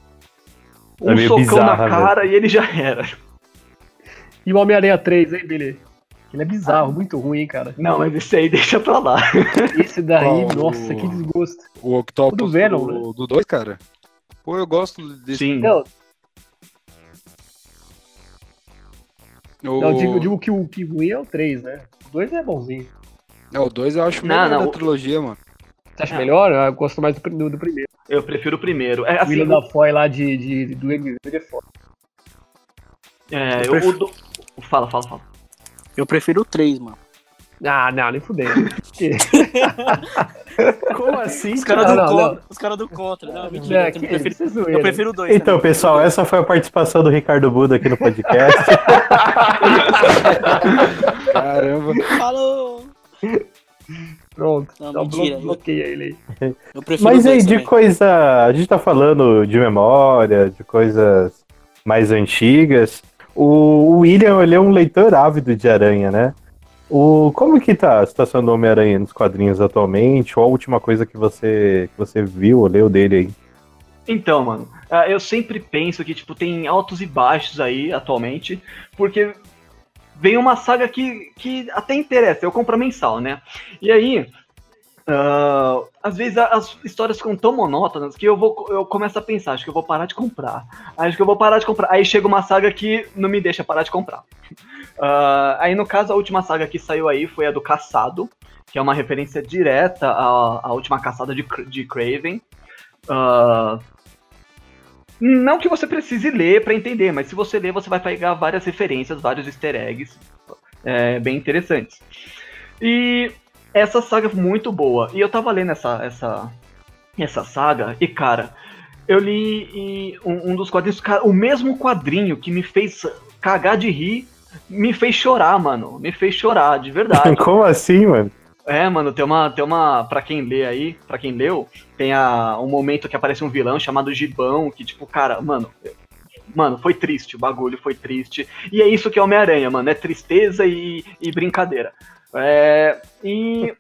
Speaker 5: Um
Speaker 1: é meio
Speaker 5: socão
Speaker 1: bizarra
Speaker 5: na cara e ele já era.
Speaker 2: E o Homem-Aranha 3, hein, Billy? Ele é bizarro, muito ruim, hein, cara.
Speaker 5: Não, mas esse aí deixa pra lá.
Speaker 2: Esse daí,
Speaker 4: Qual?
Speaker 2: nossa, que desgosto.
Speaker 4: O Octopus
Speaker 2: Do Venom, né?
Speaker 4: do 2, cara. Pô, eu gosto desse.
Speaker 5: Sim.
Speaker 2: Não,
Speaker 4: O...
Speaker 2: não eu digo, eu digo que o que ruim é o 3, né? O 2 é bonzinho.
Speaker 4: Não, o 2 eu acho o
Speaker 5: Não,
Speaker 4: melhor
Speaker 5: não,
Speaker 4: da
Speaker 5: o-
Speaker 4: trilogia, mano.
Speaker 2: Você acha
Speaker 5: Ah.
Speaker 2: melhor? Eu gosto mais do, do, do primeiro.
Speaker 5: Eu prefiro o primeiro. É,
Speaker 2: o
Speaker 5: assim,
Speaker 2: William da Foy lá de, de, do Verde é foda.
Speaker 5: é,
Speaker 3: Eu
Speaker 5: eu-
Speaker 3: prefiro-
Speaker 5: o do- Fala, fala, fala.
Speaker 3: Eu prefiro o 3, mano.
Speaker 2: Ah, não, nem fudei.
Speaker 1: Como assim?
Speaker 3: Os caras do
Speaker 2: não,
Speaker 3: contra. Os caras do contra. Não, mentira.
Speaker 2: É,
Speaker 3: eu,
Speaker 2: que
Speaker 3: prefiro,
Speaker 2: é
Speaker 3: eu prefiro o 2.
Speaker 1: Então, pessoal, essa foi a participação do Ricardo Buda aqui no podcast.
Speaker 4: Caramba.
Speaker 3: Falou!
Speaker 2: Pronto.
Speaker 3: Não,
Speaker 2: Então,
Speaker 3: mentira.
Speaker 2: blo- bloqueia ele aí.
Speaker 3: Eu prefiro
Speaker 1: Mas aí,
Speaker 3: 2
Speaker 1: de
Speaker 3: também.
Speaker 1: coisa. A gente tá falando de memória, de coisas mais antigas. O William, ele é um leitor ávido de Aranha, né? O, como que tá a situação do Homem-Aranha nos quadrinhos atualmente? Ou a última coisa que você, que você viu ou leu dele aí?
Speaker 5: Então, mano, ah, eu sempre penso que, tipo, tem altos e baixos aí atualmente, porque vem uma saga que, que até interessa, eu compro mensal, né? E aí, ah, às vezes as histórias ficam tão monótonas que eu, vou, eu começo a pensar, acho que eu vou parar de comprar, acho que eu vou parar de comprar. Aí chega uma saga que não me deixa parar de comprar. Ah, aí, no caso, a última saga que saiu aí foi a do Caçado, que é uma referência direta à, à última caçada de, de Craven. Ah, não que você precise ler pra entender, mas se você ler, você vai pegar várias referências, vários easter eggs é, bem interessantes. E essa saga é muito boa. E eu tava lendo essa, essa, essa saga, e cara, eu li um, um dos quadrinhos, o mesmo quadrinho que me fez cagar de rir, me fez chorar, mano. Me fez chorar, de verdade.
Speaker 1: Como assim, mano?
Speaker 5: É, mano, tem uma, tem uma, pra quem lê aí, pra quem leu, tem a, um momento que aparece um vilão chamado Gibão, que tipo, cara, mano, mano, foi triste, o bagulho foi triste. E é isso que é Homem-Aranha, mano, é tristeza e, e brincadeira. É, e,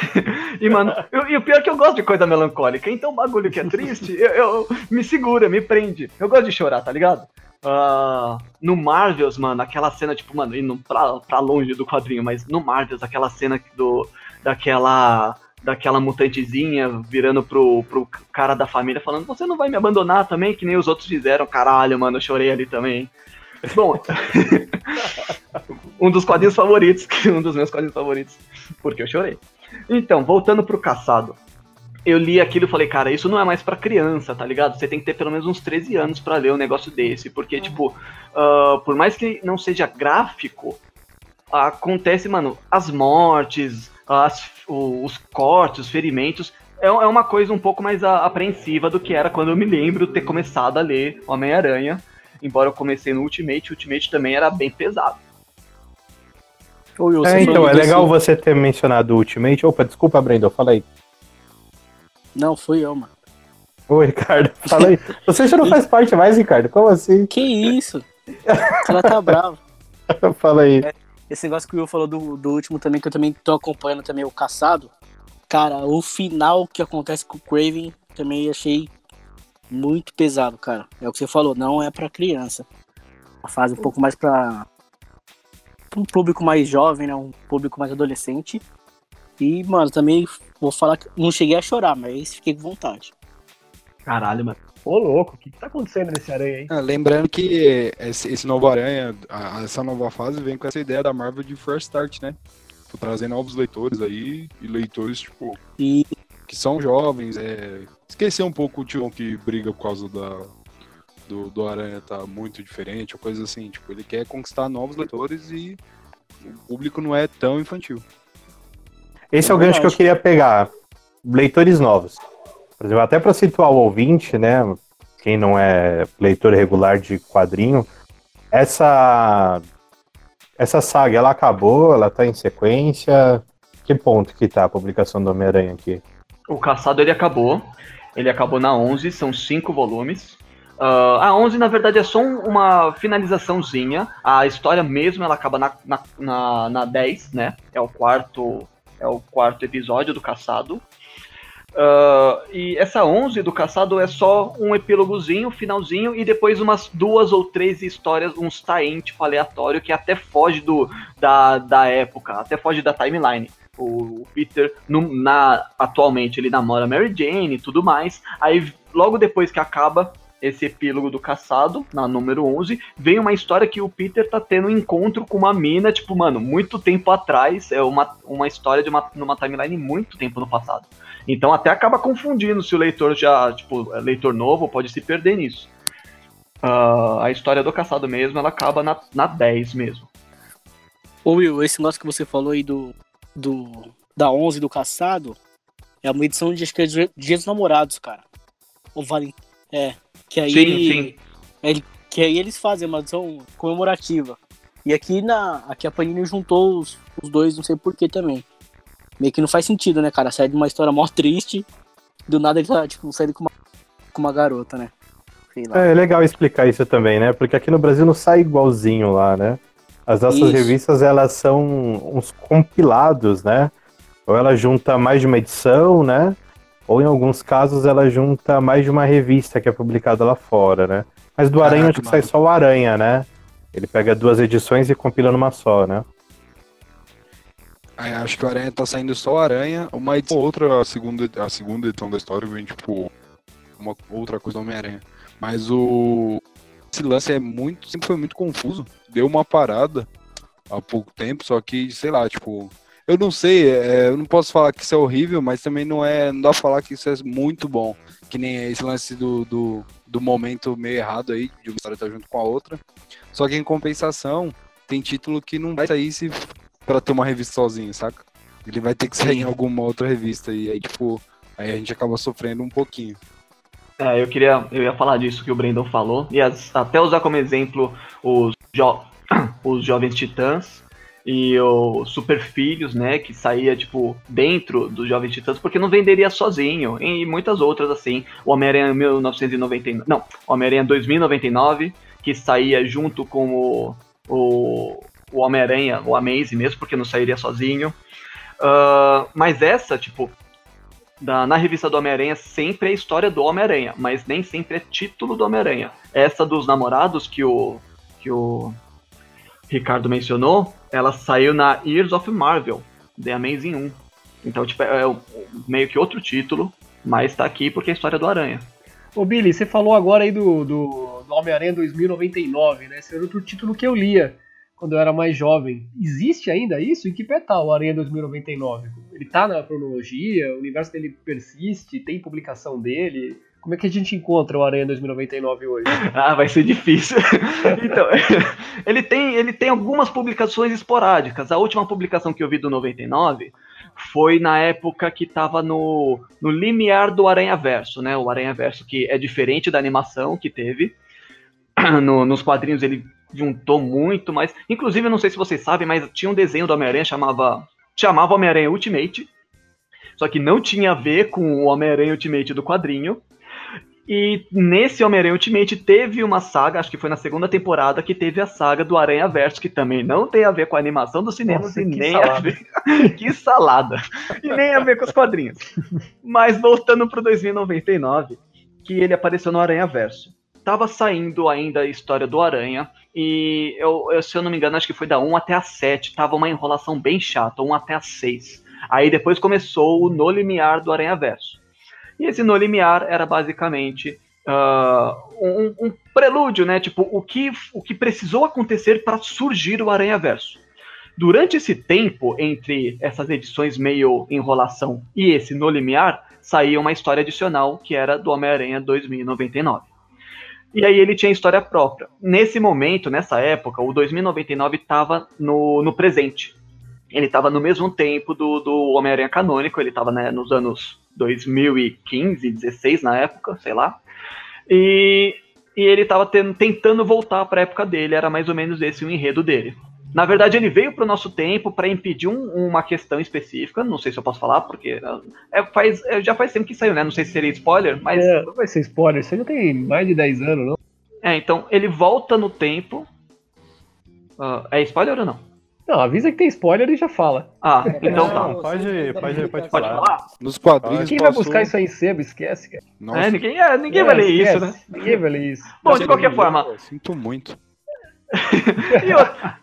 Speaker 5: e, mano, eu- e o pior é que eu gosto de coisa melancólica, então o bagulho que é triste, eu, eu- me segura, me prende. Eu gosto de chorar, tá ligado? Ah, no Marvels, mano, aquela cena, tipo, mano, indo pra, pra longe do quadrinho, mas no Marvels, aquela cena do, daquela daquela mutantezinha virando pro, pro cara da família falando, você não vai me abandonar também, que nem os outros fizeram. Caralho, mano, eu chorei ali também. Bom, um dos quadrinhos favoritos, um dos meus quadrinhos favoritos, porque eu chorei. Então, voltando pro caçado. Eu li aquilo e falei, cara, isso não é mais pra criança, tá ligado? Você tem que ter pelo menos uns 13 anos pra ler um negócio desse, porque, tipo, ah, por mais que não seja gráfico, acontece, mano, as mortes, as- o- os cortes, os ferimentos. É, é uma coisa um pouco mais a- apreensiva do que era quando eu me lembro ter começado a ler Homem-Aranha. Embora eu comecei no Ultimate, o Ultimate também era bem pesado.
Speaker 1: É, então, é legal você ter mencionado o Ultimate. Opa, desculpa, Brendel, fala aí.
Speaker 3: Não, fui eu, mano.
Speaker 1: Ô, Ricardo, fala aí. Você já não faz parte mais, Ricardo? Como assim?
Speaker 3: Que isso? O cara tá bravo.
Speaker 1: fala aí.
Speaker 3: Esse negócio que o Will falou do, do último também, que eu também tô acompanhando também, o Caçado. Cara, o final que acontece com o Craven também achei muito pesado, cara. É o que você falou, não é pra criança. A fase um pouco mais pra, pra um público mais jovem, né? Um público mais adolescente. E, mano, também vou falar que não cheguei a chorar, mas fiquei com vontade.
Speaker 5: Caralho, mano.
Speaker 2: Ô, louco, o que, que tá acontecendo nesse aranha aí?
Speaker 4: Ah, lembrando que esse, esse novo Aranha, a- essa nova fase vem com essa ideia da Marvel de First Start, né? Tô trazendo novos leitores aí, e leitores, tipo,
Speaker 3: E
Speaker 4: que são jovens, é... Esquecer um pouco o tio que briga por causa da, do, do Aranha tá muito diferente, ou coisa assim, tipo, ele quer conquistar novos leitores e o público não é tão infantil.
Speaker 1: Esse é o gancho que eu queria pegar. Leitores novos. Por exemplo, até para situar o ouvinte, né? Quem não é leitor regular de quadrinho, essa essa saga, ela acabou, ela tá em sequência. Que ponto que tá a publicação do Homem-Aranha aqui?
Speaker 5: O Caçado ele acabou. Ele acabou na 11, são cinco volumes. Uh, a 11, na verdade, é só um, uma finalizaçãozinha. A história mesmo, ela acaba na, na, na, na 10, né? É o quarto é o quarto episódio do Caçado. Uh, e essa 11 do Caçado é só um epílogozinho, finalzinho, e depois umas duas ou três histórias, uns tie tipo, aleatório, que até foge do, da, da época, até foge da timeline. O, o Peter, no, na, atualmente, ele namora Mary Jane e tudo mais. Aí, logo depois que acaba esse epílogo do caçado, na número 11, vem uma história que o Peter tá tendo um encontro com uma mina, tipo, mano, muito tempo atrás, é uma, uma história de uma, numa timeline muito tempo no passado. Então até acaba confundindo se o leitor já, tipo, é leitor novo, pode se perder nisso. Uh, a história do caçado mesmo, ela acaba na, na 10 mesmo.
Speaker 3: Ô Will, esse lance que você falou aí do, do da 11 do caçado, é uma edição de, é de Dias dos Namorados, cara. Ou vale... É, que aí, sim, sim. Ele, que aí eles fazem uma edição comemorativa. E aqui na aqui a Panini juntou os, os dois, não sei porquê também. Meio que não faz sentido, né, cara? Sai de uma história mó triste, do nada ele tá, tipo, saindo com uma, com uma garota, né?
Speaker 1: É, é legal explicar isso também, né? Porque aqui no Brasil não sai igualzinho lá, né? As nossas isso. revistas, elas são uns compilados, né? Ou ela junta mais de uma edição, né? Ou em alguns casos ela junta mais de uma revista que é publicada lá fora, né? Mas do Aranha acho que sai só o Aranha, né? Ele pega duas edições e compila numa só, né?
Speaker 4: É, acho que o Aranha tá saindo só o Aranha, uma edição outra, a segunda, a segunda edição da história vem, tipo, uma outra coisa do Homem-Aranha. Mas o. Esse lance é muito. sempre foi muito confuso. Deu uma parada há pouco tempo, só que, sei lá, tipo, eu não sei, é, eu não posso falar que isso é horrível, mas também não é, não dá pra falar que isso é muito bom. Que nem esse lance do, do, do momento meio errado aí, de uma história estar tá junto com a outra. Só que em compensação, tem título que não vai sair se pra ter uma revista sozinho, saca? Ele vai ter que sair em alguma outra revista e aí, tipo, aí a gente acaba sofrendo um pouquinho.
Speaker 5: É, eu queria, eu ia falar disso que o Brandon falou, e as, até usar como exemplo os, jo os Jovens Titãs, e o Super Filhos, né, que saía, tipo, dentro dos Jovens Titãs, porque não venderia sozinho, e muitas outras, assim, o Homem-Aranha 1999, não, Homem-Aranha 2099, que saía junto com o, o, o Homem-Aranha, o Amazing mesmo, porque não sairia sozinho, uh, mas essa, tipo, da, na revista do Homem-Aranha sempre é a história do Homem-Aranha, mas nem sempre é título do Homem-Aranha. Essa dos namorados que o, que o Ricardo mencionou, ela saiu na Years of Marvel, The Amazing 1. Então, tipo, é, é meio que outro título, mas tá aqui porque é a história do Aranha.
Speaker 2: Ô Billy, você falou agora aí do, do, do Homem-Aranha 2099, né? Esse era outro título que eu lia quando eu era mais jovem. Existe ainda isso? Em que pé tá o Aranha 2099? Ele tá na cronologia? O universo dele persiste? Tem publicação dele? Como é que a gente encontra o Aranha 2099 hoje?
Speaker 5: Ah, vai ser difícil. então, ele tem, ele tem algumas publicações esporádicas. A última publicação que eu vi do 99 foi na época que estava no, no limiar do Aranha Verso, né? O Aranha Verso que é diferente da animação que teve. No, nos quadrinhos ele juntou muito mais. Inclusive, eu não sei se vocês sabem, mas tinha um desenho do Homem-Aranha chamava chamava Homem-Aranha Ultimate. Só que não tinha a ver com o Homem-Aranha Ultimate do quadrinho. E nesse Homem-Aranha Ultimate teve uma saga, acho que foi na segunda temporada, que teve a saga do Aranha Verso, que também não tem a ver com a animação do cinema Nossa, e nem salada. a ver. que salada! E nem a ver com os quadrinhos. Mas voltando pro 2099, que ele apareceu no Aranha Verso. Tava saindo ainda a história do Aranha, e eu, eu, se eu não me engano, acho que foi da 1 até a 7. Tava uma enrolação bem chata, 1 até a 6. Aí depois começou o No Limiar do Aranha Verso. E esse No Limiar era basicamente uh, um, um, prelúdio, né? Tipo, o que, o que precisou acontecer para surgir o Aranha Verso. Durante esse tempo, entre essas edições meio enrolação e esse No Limiar, saía uma história adicional que era do Homem-Aranha 2099. E aí ele tinha história própria. Nesse momento, nessa época, o 2099 estava no, no presente. Ele estava no mesmo tempo do, do Homem-Aranha canônico, ele estava né, nos anos 2015, 16 na época, sei lá. E, e ele estava tentando voltar para a época dele, era mais ou menos esse o enredo dele. Na verdade, ele veio pro nosso tempo para impedir um, uma questão específica. Não sei se eu posso falar, porque é, faz, é, já faz tempo que saiu, né? Não sei se seria spoiler, mas.
Speaker 2: É, não vai ser spoiler, isso já tem mais de 10 anos, não?
Speaker 5: É, então ele volta no tempo. Uh, é spoiler ou não?
Speaker 2: Não, avisa que tem spoiler e já fala.
Speaker 5: Ah, então tá.
Speaker 1: Não, pode, pode, pode,
Speaker 5: Pode
Speaker 1: falar.
Speaker 5: falar?
Speaker 4: Nos quadrinhos
Speaker 2: Quem vai buscar isso aí em sebo? Esquece, cara.
Speaker 4: Nossa,
Speaker 5: É, ninguém, é, ninguém
Speaker 2: É,
Speaker 5: vai ler
Speaker 2: esquece.
Speaker 5: isso, né?
Speaker 2: Ninguém vai ler isso.
Speaker 5: Bom, de qualquer forma,
Speaker 4: Sinto muito.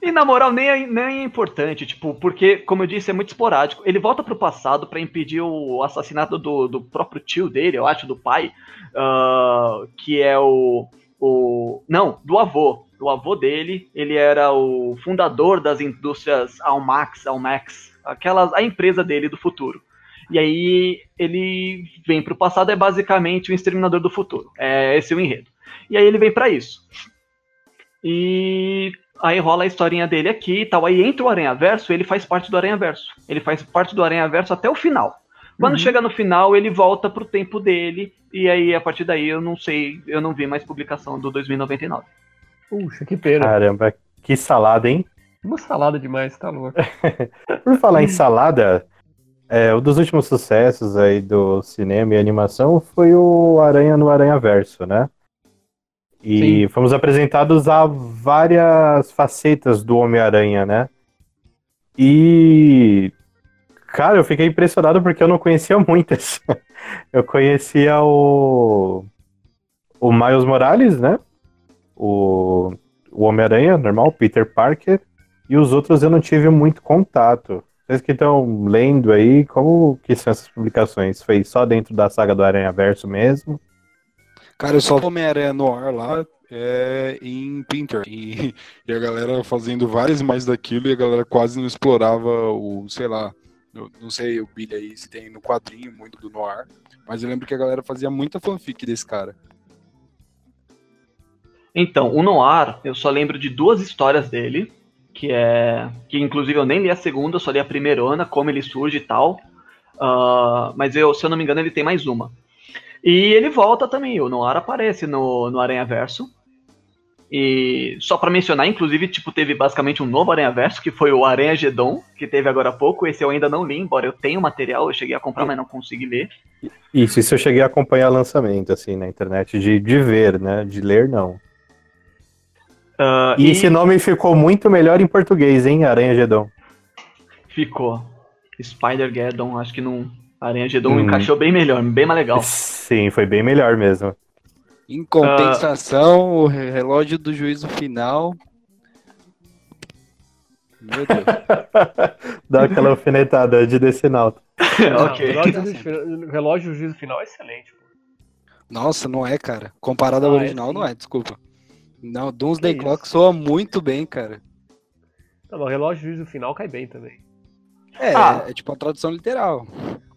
Speaker 5: E, e, na moral, nem é, nem é importante, tipo, porque, como eu disse, é muito esporádico. Ele volta pro passado pra impedir o assassinato do, do próprio tio dele, eu acho, do pai, ah, que é o, o. Não, do avô. O avô dele, ele era o fundador das indústrias Almax, Almax, aquelas, a empresa dele do futuro. E aí ele vem pro passado, é basicamente o exterminador do futuro. É esse o enredo. E aí ele vem pra isso. E aí rola a historinha dele aqui e tal. Aí entra o Aranha Verso, ele faz parte do Aranha Verso. Ele faz parte do Aranha Verso até o final. Quando chega no final, ele volta pro tempo dele. E aí, a partir daí, eu não sei, eu não vi mais publicação do 2099.
Speaker 2: Puxa, que pena.
Speaker 1: Caramba, que salada, hein?
Speaker 2: Uma salada demais, tá louco.
Speaker 1: Por falar em salada, é, um dos últimos sucessos aí do cinema e animação foi o Aranha no Aranha Verso, né? E fomos apresentados a várias facetas do Homem-Aranha, né? E. Cara, eu fiquei impressionado porque eu não conhecia muitas. Eu conhecia o. O Miles Morales, né? O, o Homem-Aranha, normal, Peter Parker. E os outros eu não tive muito contato. Vocês que estão lendo aí, como que são essas publicações? Foi só dentro da saga do Aranha Verso mesmo?
Speaker 4: Cara, eu só Homem-Aranha no ar lá é, em Pinter. E, e a galera fazendo várias mais daquilo e a galera quase não explorava o, sei lá, eu não sei o Billy aí se tem no quadrinho muito do Noir, mas eu lembro que a galera fazia muita fanfic desse cara.
Speaker 5: Então, o Noir, eu só lembro de duas histórias dele, que é. Que inclusive eu nem li a segunda, só li a primeirona, como ele surge e tal. Ah, mas eu, se eu não me engano, ele tem mais uma. E ele volta também, o Noir aparece no, no Aranha Verso. E só pra mencionar, inclusive, tipo, teve basicamente um novo Aranha Verso, que foi o Aranha Gedon, que teve agora há pouco. Esse eu ainda não li, embora eu tenha o material, eu cheguei a comprar, mas não consegui ler.
Speaker 1: Isso, isso eu cheguei a acompanhar lançamento, assim, na internet, de, de ver, né? De ler, não.
Speaker 5: Ah,
Speaker 1: E, esse nome ficou muito melhor em português, hein? Aranha Gedon.
Speaker 5: Ficou. Spider-Geddon, acho que não. Aranha Gedon
Speaker 1: Hum.
Speaker 5: encaixou bem melhor, bem mais legal.
Speaker 1: Sim, foi bem melhor mesmo.
Speaker 4: Em compensação, o re- relógio do juízo final. Meu Deus.
Speaker 1: Dá aquela alfinetada de Decenalto.
Speaker 2: Não,
Speaker 5: ok.
Speaker 2: O relógio, do juízo- o relógio do juízo final é excelente. Pô.
Speaker 4: Nossa, não é, cara. Comparado ao
Speaker 2: Ah, é
Speaker 4: original, não é, desculpa. Não, Doomsday
Speaker 2: Que
Speaker 4: Clock
Speaker 2: isso?
Speaker 4: soa muito bem, cara.
Speaker 2: Não, mas o relógio do juízo final cai bem também.
Speaker 4: É,
Speaker 5: Ah.
Speaker 4: é tipo uma tradução literal.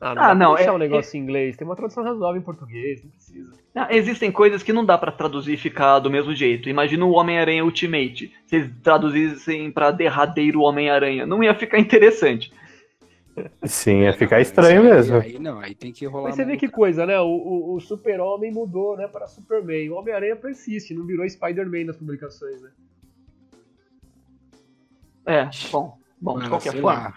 Speaker 2: Ah,
Speaker 5: Ah,
Speaker 2: não, pra
Speaker 5: não,
Speaker 2: deixar
Speaker 5: é-
Speaker 2: um negócio em inglês. Tem uma tradução razoável em português, não precisa.
Speaker 5: Ah, Existem coisas que não dá pra traduzir e ficar do mesmo jeito. Imagina o Homem-Aranha Ultimate. Se eles traduzissem pra derradeiro Homem-Aranha, não ia ficar interessante.
Speaker 1: Sim, ia
Speaker 4: É,
Speaker 1: ficar
Speaker 4: não,
Speaker 1: estranho
Speaker 4: aí-
Speaker 1: mesmo.
Speaker 4: Aí não, aí tem que rolar.
Speaker 2: Mas você vê que
Speaker 4: do
Speaker 2: coisa, né? O, o, o Super-Homem mudou, né, para Superman. O Homem-Aranha persiste, não virou Spider-Man nas publicações, né?
Speaker 5: É, bom. Bom, de
Speaker 4: Mano,
Speaker 5: qualquer forma.
Speaker 4: lá.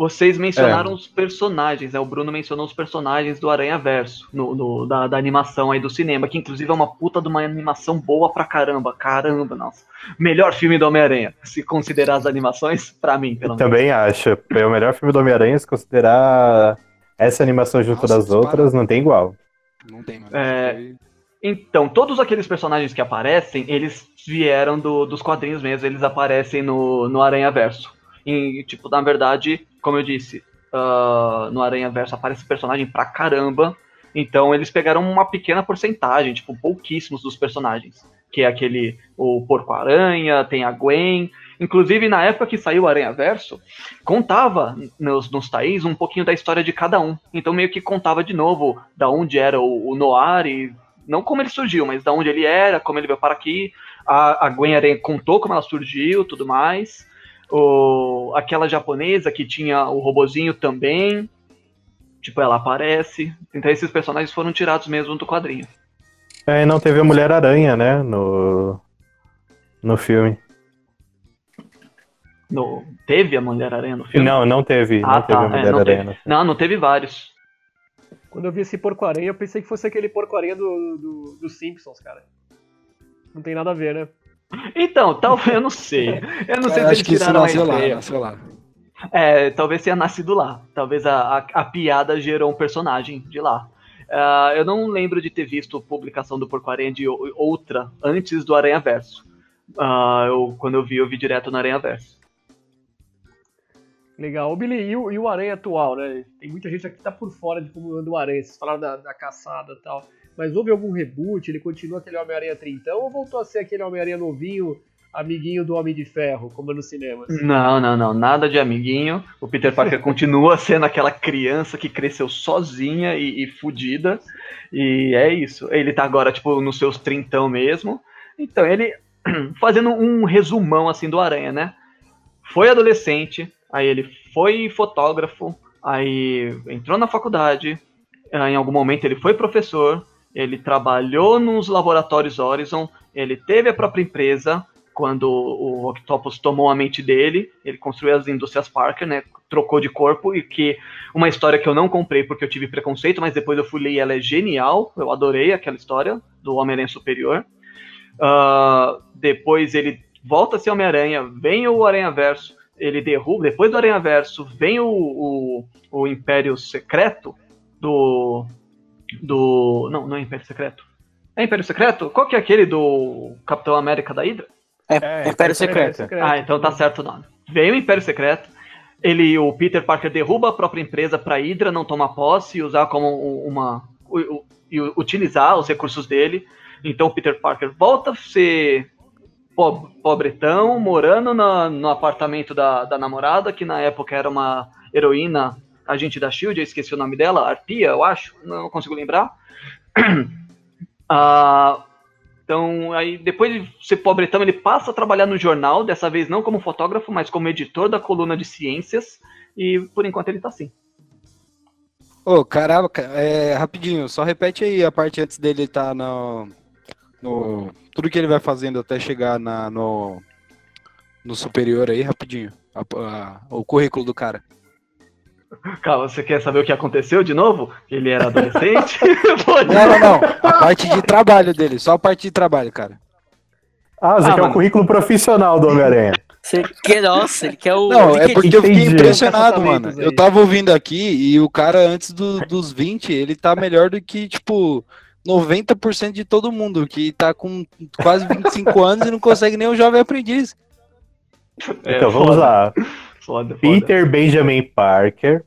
Speaker 5: Vocês mencionaram
Speaker 1: É.
Speaker 5: os personagens, né? O Bruno mencionou os personagens do Aranha Verso, no, no- da, da animação aí do cinema, que inclusive é uma puta de uma animação boa pra caramba. Caramba, nossa. Melhor filme do Homem-Aranha, se considerar as animações, pra mim, pelo menos.
Speaker 1: Também acho. É o melhor filme do Homem-Aranha, se considerar essa animação junto
Speaker 4: Nossa,
Speaker 1: das outras, não tem igual.
Speaker 4: Não tem, mano.
Speaker 5: É. Então, todos aqueles personagens que aparecem, eles vieram do- dos quadrinhos mesmo, eles aparecem no, no Aranha Verso. E, tipo, na verdade, como eu disse, ah, no Aranha Verso aparece personagem pra caramba. Então eles pegaram uma pequena porcentagem, tipo, pouquíssimos dos personagens. Que é aquele, o Porco-Aranha, tem a Gwen. Inclusive, na época que saiu o Aranha Verso, contava nos, nos Thaís um pouquinho da história de cada um. Então meio que contava de novo da onde era o, o Noir e não como ele surgiu, mas da onde ele era, como ele veio para aqui. A, a Gwen Aranha contou como ela surgiu, tudo mais. O, aquela japonesa que tinha o robozinho também. Tipo, ela aparece. Então esses personagens foram tirados mesmo do quadrinho.
Speaker 1: É, e não teve a Mulher-Aranha, né? No, no filme.
Speaker 5: No, teve a Mulher-Aranha no filme?
Speaker 1: Não, não teve.
Speaker 5: Ah,
Speaker 1: não teve
Speaker 5: tá,
Speaker 1: a
Speaker 5: é, não
Speaker 1: Mulher-Aranha
Speaker 5: teve.
Speaker 1: no filme.
Speaker 5: Não, não teve vários.
Speaker 2: Quando eu vi esse porco-aranha, eu pensei que fosse aquele porco-aranha do, do, dos Simpsons, cara. Não tem nada a ver, né?
Speaker 5: Então, talvez, eu não sei. Eu não sei
Speaker 4: Eu
Speaker 5: se
Speaker 4: acho
Speaker 5: eles
Speaker 4: que isso
Speaker 5: tiraram a
Speaker 4: nasceu lá,
Speaker 5: ideia.
Speaker 4: nasceu lá.
Speaker 5: É, talvez tenha nascido lá. Talvez a, a, a piada gerou um personagem de lá. Ah, eu não lembro de ter visto publicação do Porco-Aranha de outra antes do Aranha Verso. Ah, eu, quando eu vi, eu vi direto no Aranha Verso.
Speaker 2: Legal. Ô, Billy, e o, e o Aranha atual, né? Tem muita gente aqui que tá por fora de como anda o Aranha. Vocês falaram da, da caçada e tal. Mas houve algum reboot? Ele continua aquele Homem-Aranha trintão ou voltou a ser aquele Homem-Aranha novinho, amiguinho do Homem de Ferro, como é nos cinemas?
Speaker 5: Não, não, não. Nada de amiguinho. O Peter Parker continua sendo aquela criança que cresceu sozinha e, e fudida. E é isso. Ele tá agora, tipo, nos seus trintão mesmo. Então, ele. Fazendo um resumão assim do Aranha, né? Foi adolescente, aí ele foi fotógrafo, aí entrou na faculdade, ah, em algum momento ele foi professor, ele trabalhou nos laboratórios Horizon, ele teve a própria empresa, quando o Octopus tomou a mente dele, ele construiu as indústrias Parker, né? Trocou de corpo e que uma história que eu não comprei porque eu tive preconceito, mas depois eu fui ler e ela é genial. Eu adorei aquela história do Homem-Aranha Superior. Ah, depois ele volta a ser Homem-Aranha, vem o Aranha Verso, ele derruba. Depois do Aranha Verso, vem o, o, o Império Secreto do. Do. Não, não é Império Secreto. É Império Secreto? Qual que é aquele do Capitão América da Hydra?
Speaker 3: É, Império Secreto.
Speaker 5: Ah, então tá certo o nome. Veio o Império Secreto. Ele, o Peter Parker derruba a própria empresa para Hydra não tomar posse e usar como uma e utilizar os recursos dele. Então o Peter Parker volta a ser po- pobretão, morando na- no apartamento da, da namorada, que na época era uma heroína, agente da Shield, eu esqueci o nome dela, Arpia, eu acho, não consigo lembrar. Ah, então, aí depois de ser pobretão, ele passa a trabalhar no jornal, dessa vez não como fotógrafo, mas como editor da coluna de ciências, e por enquanto ele tá assim.
Speaker 4: Ô, caraca, é, rapidinho, só repete aí a parte antes dele estar no, no. Tudo que ele vai fazendo até chegar na, no, no superior aí, rapidinho. A- a- o currículo do cara.
Speaker 5: Calma, você quer saber o que aconteceu de novo? Ele era adolescente?
Speaker 4: Não, não, não. A parte de trabalho dele, só a parte de trabalho, cara.
Speaker 1: Ah, você
Speaker 5: Ah,
Speaker 1: quer
Speaker 5: mano.
Speaker 1: o currículo profissional do Homem-Aranha.
Speaker 3: Você quer, nossa, ele quer o.
Speaker 4: Não, é porque eu fiquei
Speaker 1: Entendi.
Speaker 4: impressionado, mano. Eu tava ouvindo aqui e o cara antes do- dos 20, ele tá melhor do que, tipo, 90% de todo mundo, que tá com quase 25 anos e não consegue nem um jovem aprendiz.
Speaker 5: É,
Speaker 1: Então vamos
Speaker 5: foda,
Speaker 1: lá.
Speaker 5: Foda, foda.
Speaker 1: Peter Benjamin Parker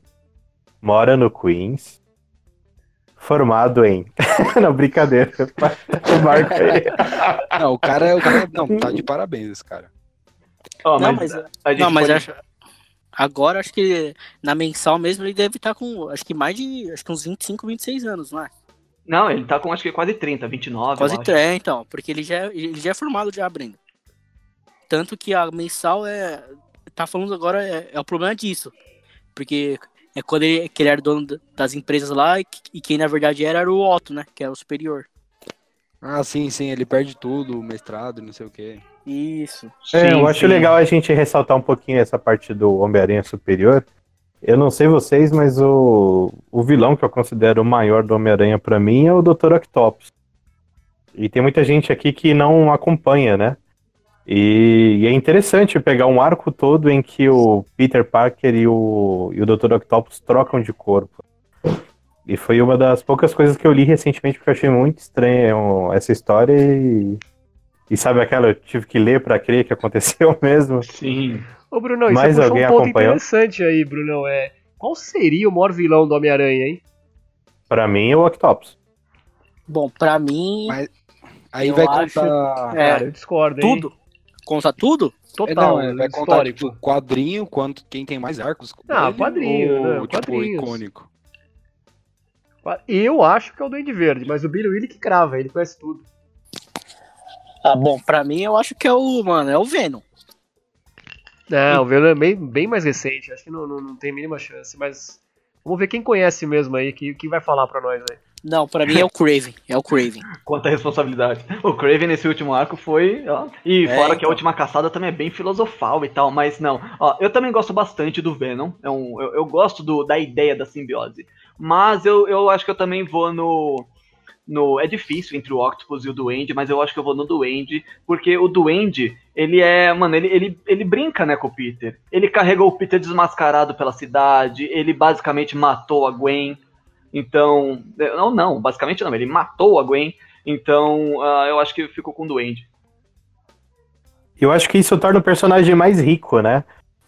Speaker 1: mora no Queens. Formado em. não, brincadeira. Marca aí.
Speaker 4: Não, o cara, o cara não, tá de parabéns esse cara.
Speaker 5: Ó,
Speaker 3: Não,
Speaker 5: mas,
Speaker 3: mas- Não, mas
Speaker 5: pode-
Speaker 3: acho, agora acho que na mensal mesmo ele deve estar com, acho que mais de, acho que uns 25, 26 anos, não é?
Speaker 5: Não, ele tá com acho que quase 30, 29.
Speaker 3: Quase
Speaker 5: eu acho.
Speaker 3: é, então, porque ele já, ele já é formado já abrindo. Tanto que a mensal é, tá falando agora, é, é o problema disso. Porque é quando ele, que ele era dono da- das empresas lá e, que- e quem na verdade era, era o Otto, né? Que era o superior.
Speaker 4: Ah, sim, sim, ele perde tudo, o mestrado, não sei o quê.
Speaker 3: Isso.
Speaker 1: É, eu
Speaker 5: Sim,
Speaker 1: acho
Speaker 5: sim.
Speaker 1: legal a gente ressaltar um pouquinho essa parte do Homem-Aranha Superior. Eu não sei vocês, mas o, o vilão que eu considero o maior do Homem-Aranha pra mim é o Dr. Octopus. E tem muita gente aqui que não acompanha, né? E, e é interessante pegar um arco todo em que o Peter Parker e o, e o Dr. Octopus trocam de corpo. E foi uma das poucas coisas que eu li recentemente porque eu achei muito estranha essa história e, e sabe aquela eu tive que ler pra crer que aconteceu mesmo.
Speaker 5: Sim.
Speaker 2: Ô, Brunão, e
Speaker 1: Mais
Speaker 2: você puxou
Speaker 1: alguém
Speaker 2: um ponto
Speaker 1: acompanhou?
Speaker 2: interessante aí, Brunão. É, qual seria o maior vilão do Homem-Aranha, hein?
Speaker 1: Pra mim é o Octopus.
Speaker 3: Bom, pra mim,
Speaker 4: Mas Aí
Speaker 3: Eu
Speaker 4: vai
Speaker 3: acho-
Speaker 4: contar.
Speaker 3: É,
Speaker 2: Cara, eu discordo, hein?
Speaker 3: tudo. Conta tudo?
Speaker 4: É,
Speaker 2: Total,
Speaker 4: não, é, vai contar
Speaker 2: histórico.
Speaker 4: tipo, quadrinho, quanto quem tem mais arcos.
Speaker 2: Ah, quadrinho,
Speaker 4: ou,
Speaker 2: né,
Speaker 4: tipo,
Speaker 2: quadrinhos.
Speaker 4: icônico.
Speaker 2: Eu acho que é o Duende Verde, mas o Billy Willy que crava, ele conhece tudo.
Speaker 3: Ah, bom, pra mim eu acho que é o, mano, é o Venom.
Speaker 2: Não, o Venom é bem, bem mais recente, acho que não, não, não tem a mínima chance, mas vamos ver quem conhece mesmo aí, que, que vai falar pra nós aí.
Speaker 3: Não, pra mim é o Craven. É o Craven.
Speaker 5: Quanta responsabilidade. O Craven nesse último arco foi. Ó, e
Speaker 3: É,
Speaker 5: fora que
Speaker 3: então.
Speaker 5: a última caçada também é bem filosofal e tal, mas não. Ó, eu também gosto bastante do Venom. É um, eu, eu gosto do, da ideia da simbiose. Mas eu, eu acho que eu também vou no. No, é difícil entre o Octopus e o Duende, mas eu acho que eu vou no Duende, porque o Duende, ele é, mano, ele, ele, ele brinca, né, com o Peter. Ele carregou o Peter desmascarado pela cidade, ele basicamente matou a Gwen. Então, não, não, basicamente não, ele matou a Gwen. Então, ah, eu acho que ficou com o Duende.
Speaker 1: Eu acho que isso torna o personagem mais rico, né?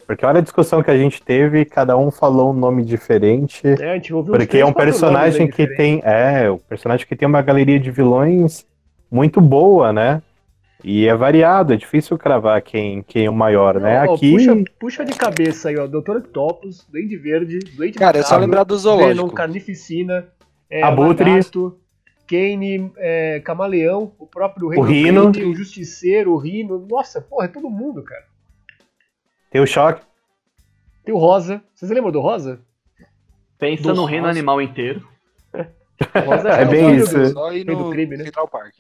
Speaker 1: Porque olha a discussão que a gente teve, cada um falou um nome diferente.
Speaker 2: É, a gente ouviu
Speaker 1: Porque
Speaker 2: três,
Speaker 1: é um personagem que tem. É, o personagem que tem uma galeria de vilões muito boa, né? E é variado, é difícil cravar quem, quem é o maior, né?
Speaker 2: Ó,
Speaker 1: Aqui.
Speaker 2: puxa, puxa de cabeça aí, ó. Doutor Octopus, Duende Verde, Duende
Speaker 4: Cara, é só lembrar do
Speaker 2: Venom,
Speaker 4: zoológico.
Speaker 2: Carnificina, é,
Speaker 1: Abutre.
Speaker 2: Lagarto, Kane, é, Camaleão, o próprio Rei
Speaker 1: O
Speaker 2: do
Speaker 1: Rino.
Speaker 2: Crime, o Justiceiro, o Rino. Nossa, porra, é todo mundo, cara.
Speaker 1: Tem o choque.
Speaker 2: Tem o Rosa. Vocês lembram do Rosa?
Speaker 5: Pensa
Speaker 2: Do
Speaker 5: no reino
Speaker 2: House.
Speaker 5: animal inteiro.
Speaker 2: O Rosa
Speaker 1: É
Speaker 2: o
Speaker 1: bem isso.
Speaker 2: do
Speaker 4: Só ir no
Speaker 2: crime, né?
Speaker 4: Central Park.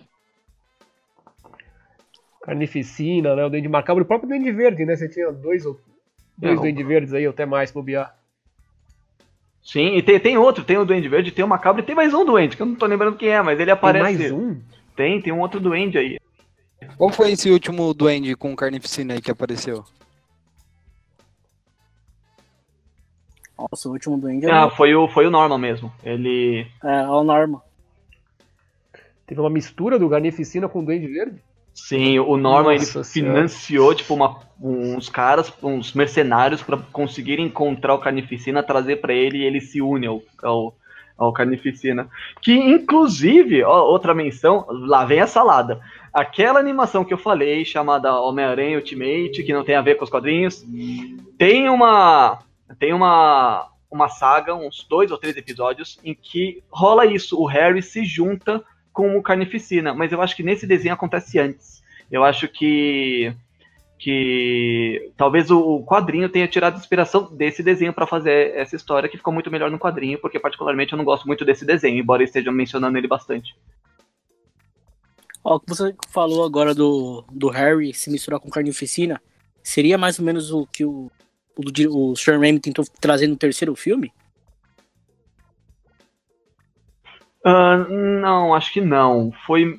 Speaker 2: Carnificina, né? O Duende Macabro, o próprio Duende Verde, né? Você tinha dois ou dois. Duende Verdes aí, ou até mais, bobear.
Speaker 5: Sim, e tem, tem outro, tem o Duende Verde, tem o Macabro e tem mais um Duende, que eu não tô lembrando quem é, mas ele
Speaker 2: Tem
Speaker 5: aparece.
Speaker 2: mais um?
Speaker 5: Tem, tem um outro Duende aí.
Speaker 4: Qual foi esse último duende com carnificina aí que apareceu?
Speaker 3: Nossa, o último duende
Speaker 5: Ah,
Speaker 3: é,
Speaker 5: foi o, foi o Norman mesmo. Ele.
Speaker 3: é o Norma.
Speaker 2: Teve uma mistura do Carnificina com o Duende Verde?
Speaker 5: Sim, o Norman ele
Speaker 2: Senhora.
Speaker 5: financiou tipo uma, uns caras, uns mercenários pra conseguir encontrar o Carnificina, trazer pra ele e ele se une ao, ao, ao Carnificina. Que inclusive, ó, outra menção, lá vem a salada. Aquela animação que eu falei, chamada Homem-Aranha Ultimate, que não tem a ver com os quadrinhos, tem uma tem uma uma saga, uns dois ou três episódios em que rola isso, o Harry se junta com o Carnificina, mas eu acho que nesse desenho acontece antes. Eu acho que que talvez o quadrinho tenha tirado inspiração desse desenho para fazer essa história que ficou muito melhor no quadrinho, porque particularmente eu não gosto muito desse desenho, embora estejam mencionando ele bastante.
Speaker 3: Ó, o que você falou agora do, do Harry se misturar com carnificina, seria mais ou menos o que o, o, o Sam Raimi tentou trazer no terceiro filme?
Speaker 5: Ah, não, acho que não. Foi.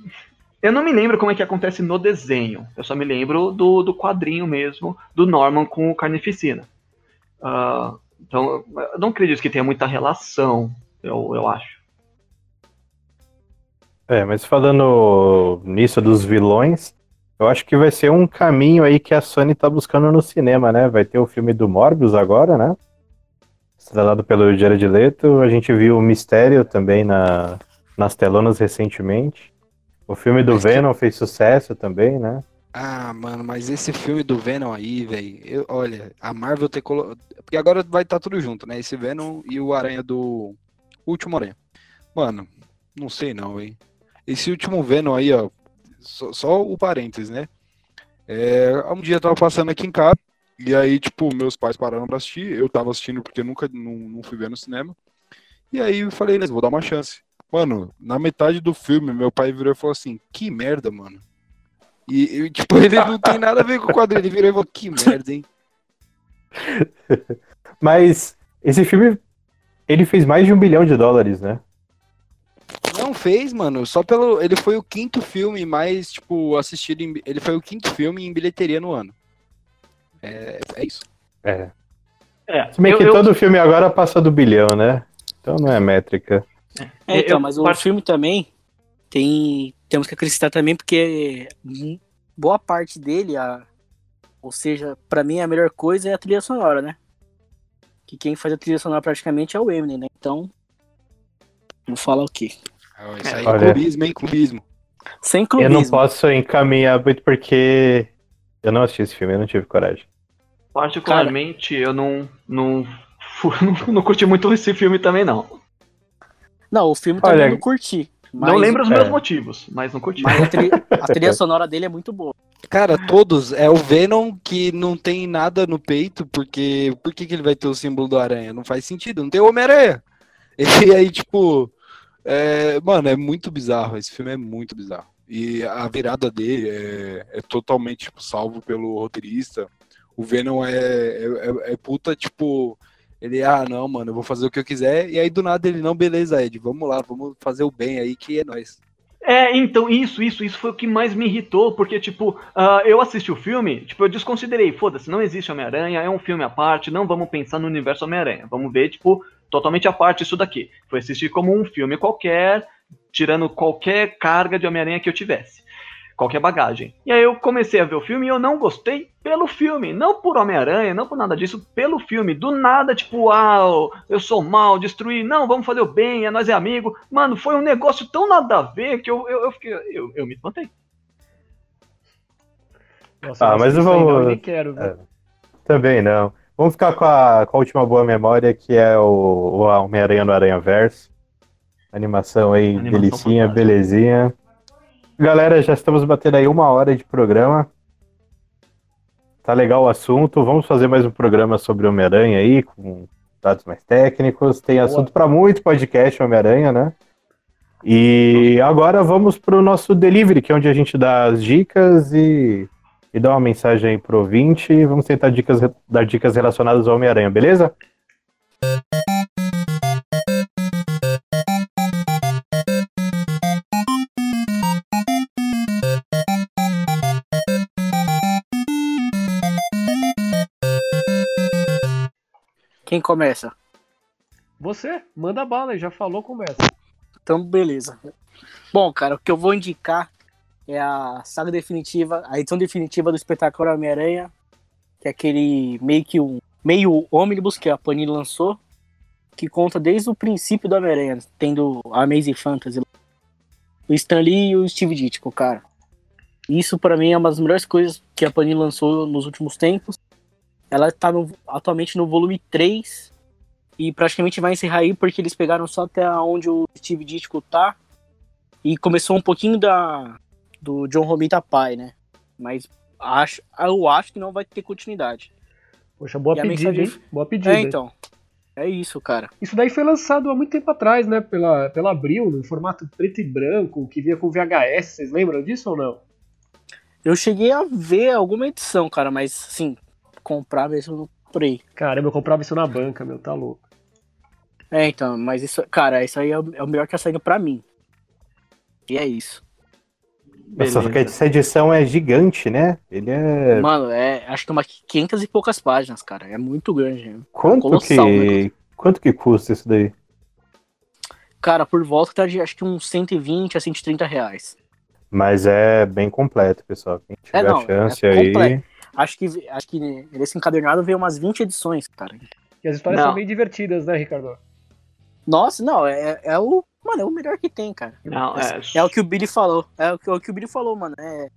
Speaker 5: Eu não me lembro como é que acontece no desenho. Eu só me lembro do, do quadrinho mesmo, do Norman com o Carnificina. Ah, então, eu não acredito que tenha muita relação, eu, eu acho.
Speaker 1: É, mas falando nisso dos vilões, eu acho que vai ser um caminho aí que a Sony tá buscando no cinema, né? Vai ter o filme do Morbius agora, né? Estrelado pelo Jared Leto. A gente viu o Mistério também na, nas telonas recentemente. O filme do
Speaker 4: Mas que-
Speaker 1: Venom fez sucesso também, né?
Speaker 4: Ah, mano, mas esse filme do Venom aí, velho, olha, a Marvel ter colocado. Porque agora vai estar tudo junto, né? Esse Venom e o Aranha do. O último Aranha. Mano, não sei não, hein? Esse último Venom aí, ó. Só, só o parênteses, né? É, um dia eu tava passando aqui em casa, e aí, tipo, meus pais pararam pra assistir. Eu tava assistindo porque nunca não, não fui ver no cinema. E aí eu falei, beleza, vou dar uma chance. Mano, na metade do filme, meu pai virou e falou assim: Que merda, mano. E, e, tipo, ele não tem nada a ver com o quadrinho. Ele virou e falou: Que merda, hein?
Speaker 1: Mas esse filme, ele fez mais de um bilhão de dólares, né?
Speaker 4: Não fez, mano. Só pelo. Ele foi o quinto filme mais, tipo, assistido. Em... Ele foi o quinto filme em bilheteria no ano. É, é isso.
Speaker 1: É.
Speaker 5: É,
Speaker 1: Se bem
Speaker 5: eu-
Speaker 1: que
Speaker 5: eu-
Speaker 1: todo filme agora passa do bilhão, né? Então não é métrica.
Speaker 3: É, então,
Speaker 5: Eu-
Speaker 3: mas o
Speaker 5: part-
Speaker 3: filme também tem. Temos que acrescentar também, porque boa parte dele, a, ou seja, pra mim a melhor coisa é a trilha sonora, né? Que quem faz a trilha sonora praticamente é o Eminem, né? Então. Vou falar o quê?
Speaker 4: Ó, Isso aí é
Speaker 1: Olha.
Speaker 4: clubismo, hein? Clubismo.
Speaker 3: Sem
Speaker 1: Eu
Speaker 3: clubismo.
Speaker 1: não posso encaminhar muito porque eu não assisti esse filme, eu não tive coragem.
Speaker 5: Particularmente, eu não, não, não, não curti muito esse filme também, não.
Speaker 3: Não, o filme também
Speaker 1: Olha,
Speaker 3: eu não curti. Mas,
Speaker 5: não lembro os
Speaker 1: é.
Speaker 5: meus motivos, mas não curti.
Speaker 3: Mas a trilha, a trilha sonora dele é muito boa.
Speaker 4: Cara, todos. É o Venom que não tem nada no peito, porque. Por que, que ele vai ter o símbolo do aranha? Não faz sentido. Não tem o Homem-Aranha. E aí, tipo. É, mano, é muito bizarro. Esse filme é muito bizarro. E a virada dele é, é totalmente tipo, salvo pelo roteirista. O Venom é, é, é, é puta, tipo. Ele, ah, não, mano, eu vou fazer o que eu quiser. E aí do nada ele, não, beleza, Ed, vamos lá, vamos fazer o bem aí que é nós.
Speaker 5: É, então, isso, isso, isso foi o que mais me irritou, porque, tipo, uh, eu assisti o filme, tipo, eu desconsiderei, foda-se, não existe Homem-Aranha, é um filme à parte, não vamos pensar no universo Homem-Aranha, vamos ver, tipo, totalmente à parte isso daqui. Foi assistir como um filme qualquer, tirando qualquer carga de Homem-Aranha que eu tivesse qualquer bagagem. E aí eu comecei a ver o filme e eu não gostei pelo filme, não por Homem-Aranha, não por nada disso, pelo filme. Do nada, tipo, uau, eu sou mal, destruir, não, vamos fazer o bem, é nós é amigo. Mano, foi um negócio tão nada a ver que eu, eu, eu fiquei, eu, eu me espantei.
Speaker 1: Nossa, ah, mas vamos. Eu nem quero, é, também não. Vamos ficar com a, com a última boa memória, que é o, o Homem-Aranha no Aranha Verso. Animação aí, Animação delicinha, fantástica. belezinha. Galera, já estamos batendo aí uma hora de programa. Tá legal o assunto. Vamos fazer mais um programa sobre Homem-Aranha aí, com dados mais técnicos. Tem assunto para muito podcast Homem-Aranha, né? E agora vamos para o nosso delivery, que é onde a gente dá as dicas e, e dá uma mensagem aí pro ouvinte. Vamos tentar dicas, dar dicas relacionadas ao Homem-Aranha, beleza?
Speaker 3: Quem começa?
Speaker 2: Você, manda bala, já falou, começa.
Speaker 3: Então, beleza. Bom, cara, o que eu vou indicar é a saga definitiva, a edição definitiva do espetáculo Homem-Aranha, que é aquele meio que um meio ônibus que a Panini lançou, que conta desde o princípio do Homem-Aranha, tendo a Amazing Fantasy, o Stan Lee e o Steve Ditko, cara. Isso para mim é uma das melhores coisas que a Panini lançou nos últimos tempos. Ela tá no, atualmente no volume 3 e praticamente vai encerrar aí porque eles pegaram só até onde o Steve Ditko tá e começou um pouquinho da do John Romita pai, né? Mas acho, eu acho que não vai ter continuidade.
Speaker 2: Poxa, boa e pedida, mensagem... hein? Boa pedida.
Speaker 3: É, então. É isso, cara.
Speaker 2: Isso daí foi lançado há muito tempo atrás, né? Pela, pela Abril, no formato preto e branco, que vinha com VHS. Vocês lembram disso ou não?
Speaker 3: Eu cheguei a ver alguma edição, cara, mas assim, comprar mesmo por aí.
Speaker 2: Caramba, eu comprava isso na banca, meu, tá louco.
Speaker 3: É, então, mas isso, cara, isso aí é o, é o melhor que tá saindo pra mim. E é isso.
Speaker 1: Nossa, só que essa edição é gigante, né? Ele é.
Speaker 3: Mano, é, acho que é umas 500 e poucas páginas, cara. É muito grande. É
Speaker 1: quanto Colossal, que. Né? Quanto que custa isso daí?
Speaker 3: Cara, por volta tá de acho que uns 120 a 130 reais.
Speaker 1: Mas é bem completo, pessoal. Quem tiver é, não, chance é aí.
Speaker 3: Acho que, acho que nesse encadernado veio umas 20 edições, cara.
Speaker 2: E as histórias não. são bem divertidas, né, Ricardo?
Speaker 3: Nossa, não, é, é o. Mano, é o melhor que tem, cara.
Speaker 5: Não,
Speaker 3: é... é o que o Billy falou. É o que, é o, que o Billy falou, mano. É,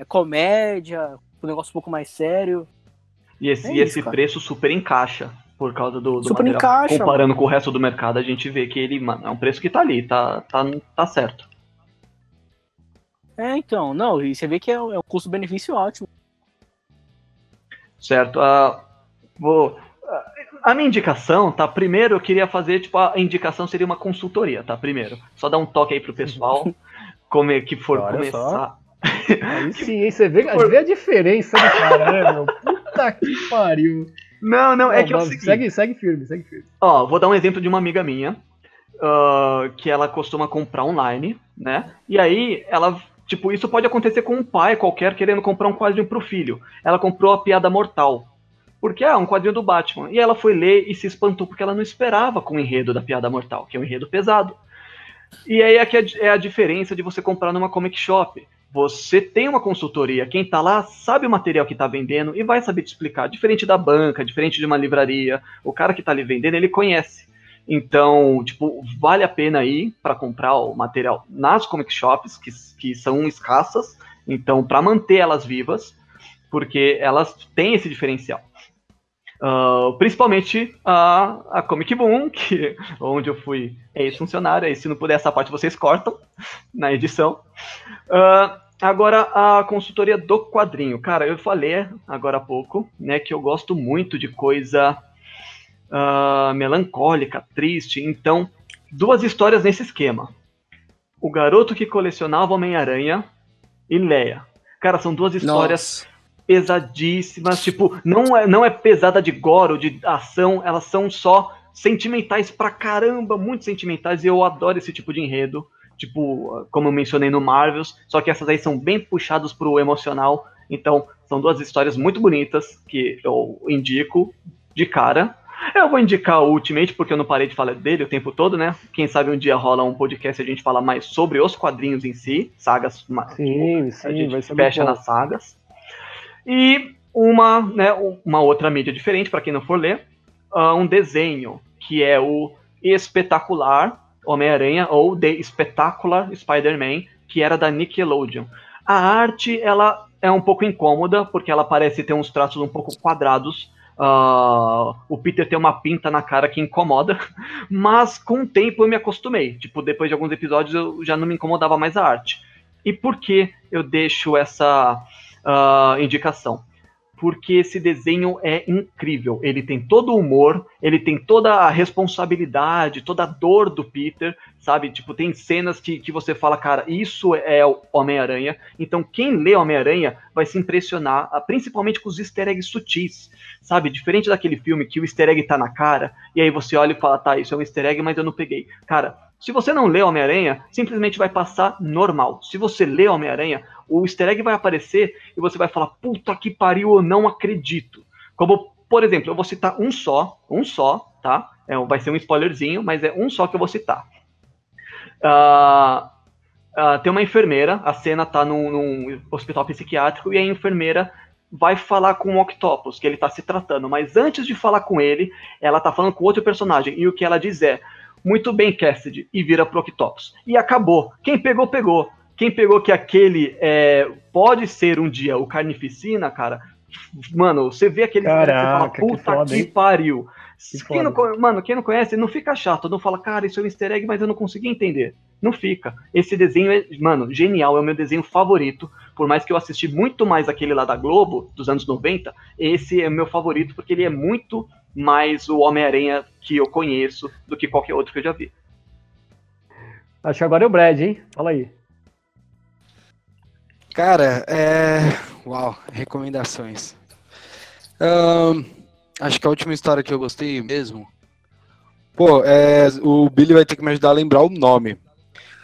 Speaker 3: é comédia, um negócio um pouco mais sério.
Speaker 5: E esse, é e esse preço super encaixa. Por causa do, do
Speaker 3: super material. encaixa.
Speaker 5: Comparando mano. com o resto do mercado, a gente vê que ele, mano, é um preço que tá ali, tá, tá, tá certo.
Speaker 3: É, então, não, e você vê que é, é um custo-benefício ótimo.
Speaker 5: Certo. Uh, vou, a minha indicação, tá? Primeiro eu queria fazer, tipo, a indicação seria uma consultoria, tá? Primeiro. Só dar um toque aí pro pessoal, como é que for Olha começar.
Speaker 2: Aí sim, aí você vê, for... vê a diferença do cara, né, meu? Puta que pariu.
Speaker 5: Não, não, é que eu segui.
Speaker 2: Segue, segue firme, segue firme.
Speaker 5: Ó, vou dar um exemplo de uma amiga minha, uh, que ela costuma comprar online, né? E aí ela Tipo, isso pode acontecer com um pai qualquer querendo comprar um quadrinho pro filho. Ela comprou a Piada Mortal. Porque é ah, um quadrinho do Batman. E ela foi ler e se espantou porque ela não esperava com o enredo da Piada Mortal, que é um enredo pesado. E aí aqui é, é a diferença de você comprar numa comic shop. Você tem uma consultoria, quem tá lá sabe o material que tá vendendo e vai saber te explicar. Diferente da banca, diferente de uma livraria, o cara que tá ali vendendo, ele conhece. Então, tipo, vale a pena ir para comprar o material nas comic shops, que, que são escassas, então, para manter elas vivas, porque elas têm esse diferencial. Uh, principalmente a, a Comic Boom, que, onde eu fui ex-funcionário, aí se não puder essa parte vocês cortam na edição. Uh, agora, a consultoria do quadrinho. Cara, eu falei agora há pouco, né, que eu gosto muito de coisa uh, melancólica, triste. Então, duas histórias nesse esquema. O garoto que colecionava Homem-Aranha e Leia. Cara, são duas histórias
Speaker 3: Nossa.
Speaker 5: pesadíssimas. Tipo, não é, não é pesada de gore ou de ação, elas são só sentimentais pra caramba, muito sentimentais. E eu adoro esse tipo de enredo. Tipo, como eu mencionei no Marvels, só que essas aí são bem puxadas pro emocional. Então, são duas histórias muito bonitas que eu indico de cara. Eu vou indicar o Ultimate, porque eu não parei de falar dele o tempo todo, né? Quem sabe um dia rola um podcast e a gente fala mais sobre os quadrinhos em si, sagas.
Speaker 2: Sim,
Speaker 5: a
Speaker 2: sim,
Speaker 5: gente
Speaker 2: vai ser
Speaker 5: fecha nas sagas. E uma, né, uma outra mídia diferente, para quem não for ler, ah, um desenho, que é o espetacular Homem-Aranha, ou The Spectacular Spider-Man, que era da Nickelodeon. A arte, ela é um pouco incômoda, porque ela parece ter uns traços um pouco quadrados. Ah, o Peter tem uma pinta na cara que incomoda, mas com o tempo eu me acostumei. Tipo, depois de alguns episódios eu já não me incomodava mais a arte. E por que eu deixo essa ah, indicação? Porque esse desenho é incrível. Ele tem todo o humor, ele tem toda a responsabilidade, toda a dor do Peter, sabe? Tipo, tem cenas que, que você fala, cara, isso é o Homem-Aranha. Então, quem lê Homem-Aranha vai se impressionar, ah, principalmente com os easter eggs sutis, sabe? Diferente daquele filme que o easter egg tá na cara, e aí você olha e fala, tá, isso é um easter egg, mas eu não peguei. Cara, se você não lê Homem-Aranha, simplesmente vai passar normal. Se você lê Homem-Aranha, o easter egg vai aparecer e você vai falar, puta que pariu, eu não acredito. Como, por exemplo, eu vou citar um só, um só, tá? É, vai ser um spoilerzinho, mas é um só que eu vou citar. Ah, ah, tem uma enfermeira, a cena tá num, num hospital psiquiátrico e a enfermeira vai falar com o Octopus, que ele tá se tratando, mas antes de falar com ele, ela tá falando com outro personagem, e o que ela diz é, muito bem, Cassidy, e vira pro Octopus. E acabou. Quem pegou, pegou. Quem pegou que aquele é, pode ser um dia o Carnificina, cara, mano, você vê aquele cara
Speaker 2: Caraca,
Speaker 5: que
Speaker 2: que
Speaker 5: fala, puta que
Speaker 2: hein?
Speaker 5: pariu.
Speaker 2: Que
Speaker 5: Quem não, mano, quem não conhece, não fica chato, não fala, cara, isso é um easter egg, mas eu não consegui entender. Não fica. Esse desenho é, mano, genial, é o meu desenho favorito. Por mais que eu assisti muito mais aquele lá da Globo, dos anos 90, esse é o meu favorito porque ele é muito mais o Homem-Aranha que eu conheço do que qualquer outro que eu já vi.
Speaker 2: Acho que agora é o Brad, hein? Fala aí.
Speaker 4: Cara, é. Uau, recomendações. Ahn, acho que a última história que eu gostei mesmo. Pô, é, o Billy vai ter que me ajudar a lembrar o nome.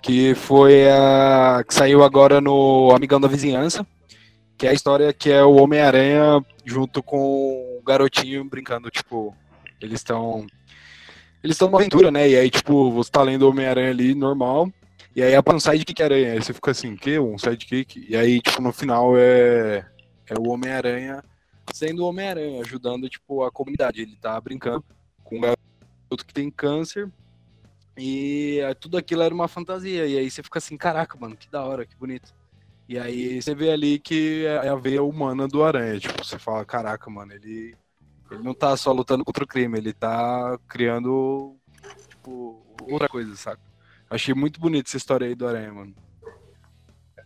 Speaker 4: Que foi a. que saiu agora no Amigão da Vizinhança. Que é a história que é o Homem-Aranha junto com garotinho brincando, tipo, eles estão. Eles estão numa aventura, né? E aí, tipo, você tá lendo Homem-Aranha ali, normal. E aí aparece um sidekick aranha. Aí você fica assim, que? Um sidekick? E aí, tipo, no final é, é o Homem-Aranha sendo o Homem-Aranha, ajudando, tipo, a comunidade. Ele tá brincando com um garoto que tem câncer. E é, tudo aquilo era uma fantasia. E aí você fica assim, caraca, mano, que da hora, que bonito. E aí você vê ali que é a veia humana do Aranha. Tipo, você fala, caraca, mano, ele, ele não tá só lutando contra o crime, ele tá criando, tipo, outra coisa, saca? Achei muito bonito essa história aí do Aranha, mano.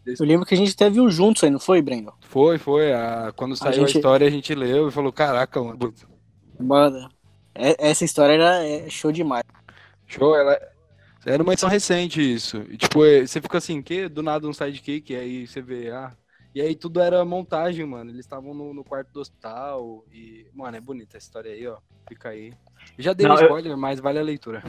Speaker 3: Eu lembro que a gente até viu juntos aí, não foi, Breno?
Speaker 4: Foi, foi. A, quando saiu a,
Speaker 3: gente-
Speaker 4: história, a gente leu e falou, caraca, mano.
Speaker 3: Mano, é- essa história era é show demais.
Speaker 4: Show, ela. Era uma edição recente isso. E, tipo, é, você fica assim, que do nada um sidekick, e aí você vê, ah. E aí tudo era montagem, mano. Eles estavam no, no quarto do hospital. E, mano, é bonita essa história aí, ó. Fica aí. Já dei
Speaker 5: Não,
Speaker 4: um
Speaker 5: eu-
Speaker 4: spoiler, mas vale a leitura.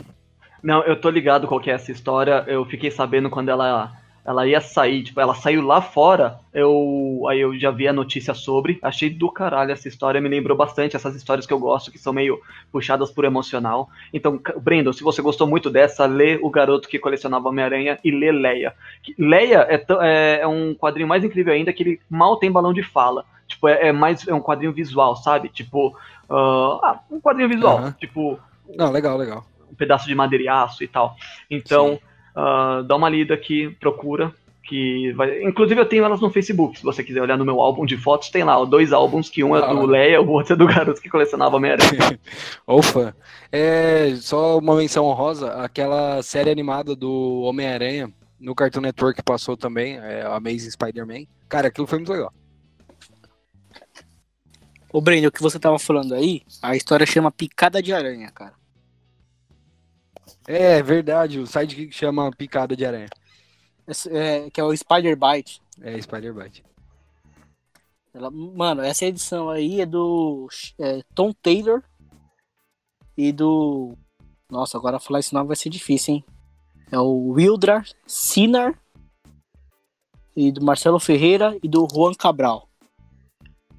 Speaker 5: Não, eu tô ligado qual que é essa história. Eu fiquei sabendo quando ela, ela ia sair, tipo, ela saiu lá fora. Eu aí eu já vi a notícia sobre. Achei do caralho essa história. Me lembrou bastante essas histórias que eu gosto, que são meio puxadas por emocional. Então, Brandon, se você gostou muito dessa, lê O Garoto que Colecionava Homem-Aranha e lê Leia. Leia é, é- é um quadrinho mais incrível ainda que ele mal tem balão de fala. Tipo, é, é mais é um quadrinho visual, sabe? Tipo, ah, ah, um quadrinho visual.
Speaker 4: Aham.
Speaker 5: Tipo,
Speaker 4: Não, legal, legal.
Speaker 5: um pedaço de madeira e e tal. Então, ah, dá uma lida aqui, procura. Que vai... Inclusive eu tenho elas no Facebook, se você quiser olhar no meu álbum de fotos, tem lá ó, dois álbuns, que um é
Speaker 4: Ah,
Speaker 5: do. Leia, o outro é do garoto que colecionava Homem-Aranha.
Speaker 4: Opa, é só uma menção honrosa, aquela série animada do Homem-Aranha no Cartoon Network passou também, é Amazing Spider-Man. Cara, aquilo foi muito legal.
Speaker 3: Ô, Breno, o que você tava falando aí, a história chama Picada de Aranha, cara.
Speaker 4: É verdade, o sidekick chama picada de aranha.
Speaker 3: É, que é o Spider Bite.
Speaker 4: É Spider Bite.
Speaker 3: Ela- mano, essa edição aí é do é, Tom Taylor e do. Nossa, agora falar esse nome vai ser difícil, hein? É o Wildrar Sinar e do Marcelo Ferreira e do Juan Cabral.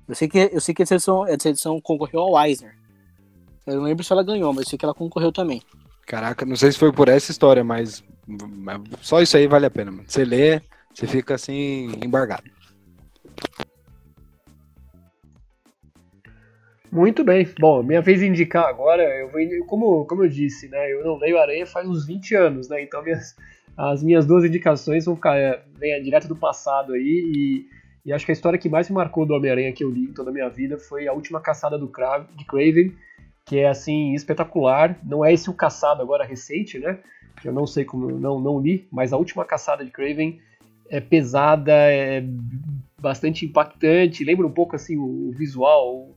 Speaker 3: Eu sei que, eu sei que essa, edição, essa edição concorreu ao Eisner. Eu não lembro se ela ganhou, mas eu sei que ela concorreu também.
Speaker 4: Caraca, não sei se foi por essa história, mas só isso aí vale a pena, mano. Você lê, você fica assim, embargado.
Speaker 2: Muito bem. Bom, minha vez de indicar agora, eu vou, como, como eu disse, né? Eu não leio Aranha faz uns 20 anos, né? Então minhas, as minhas duas indicações vão ficar é, vem direto do passado aí e, e acho que a história que mais me marcou do Homem-Aranha que eu li em toda a minha vida foi a última caçada do Cra de Craven, que é assim espetacular. Não é esse o caçado agora recente, né? Que eu não sei como não não li, mas a última caçada de Craven é pesada, é bastante impactante, lembra um pouco assim o visual,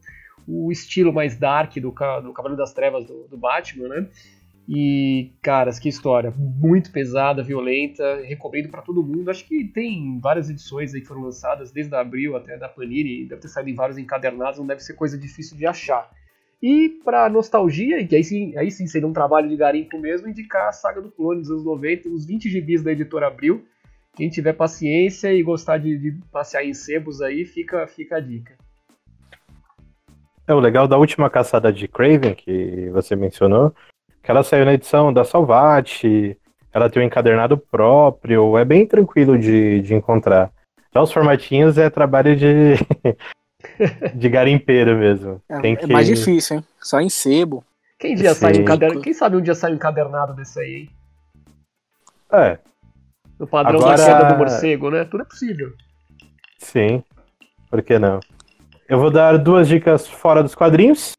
Speaker 2: o, o estilo mais dark do, do Cavaleiro das Trevas do, do Batman, né? E, caras, que história. Muito pesada, violenta. Recomendo pra todo mundo. Acho que tem várias edições aí que foram lançadas, desde abril até da Panini. Deve ter saído em vários encadernados, não deve ser coisa difícil de achar. E pra nostalgia, que aí sim, aí sim seria um trabalho de garimpo mesmo, indicar a saga do clone dos anos 90, os 20 gibis da editora Abril. Quem tiver paciência e gostar de, de passear em sebos aí, fica, fica a dica.
Speaker 1: É o legal da última caçada de Craven, que você mencionou, que ela saiu na edição da Salvati, ela tem um encadernado próprio, é bem tranquilo de, de encontrar. Já os formatinhos é trabalho de, de garimpeiro mesmo.
Speaker 3: É,
Speaker 1: Tem
Speaker 3: é
Speaker 1: que...
Speaker 3: mais difícil, hein? Só em sebo.
Speaker 2: Quem, dia sai um quem sabe um dia sai um encadernado desse aí, hein?
Speaker 1: É,
Speaker 2: No padrão
Speaker 1: Agora-
Speaker 2: da queda do morcego, né? Tudo é possível.
Speaker 1: sim. Por que não? Eu vou dar duas dicas fora dos quadrinhos.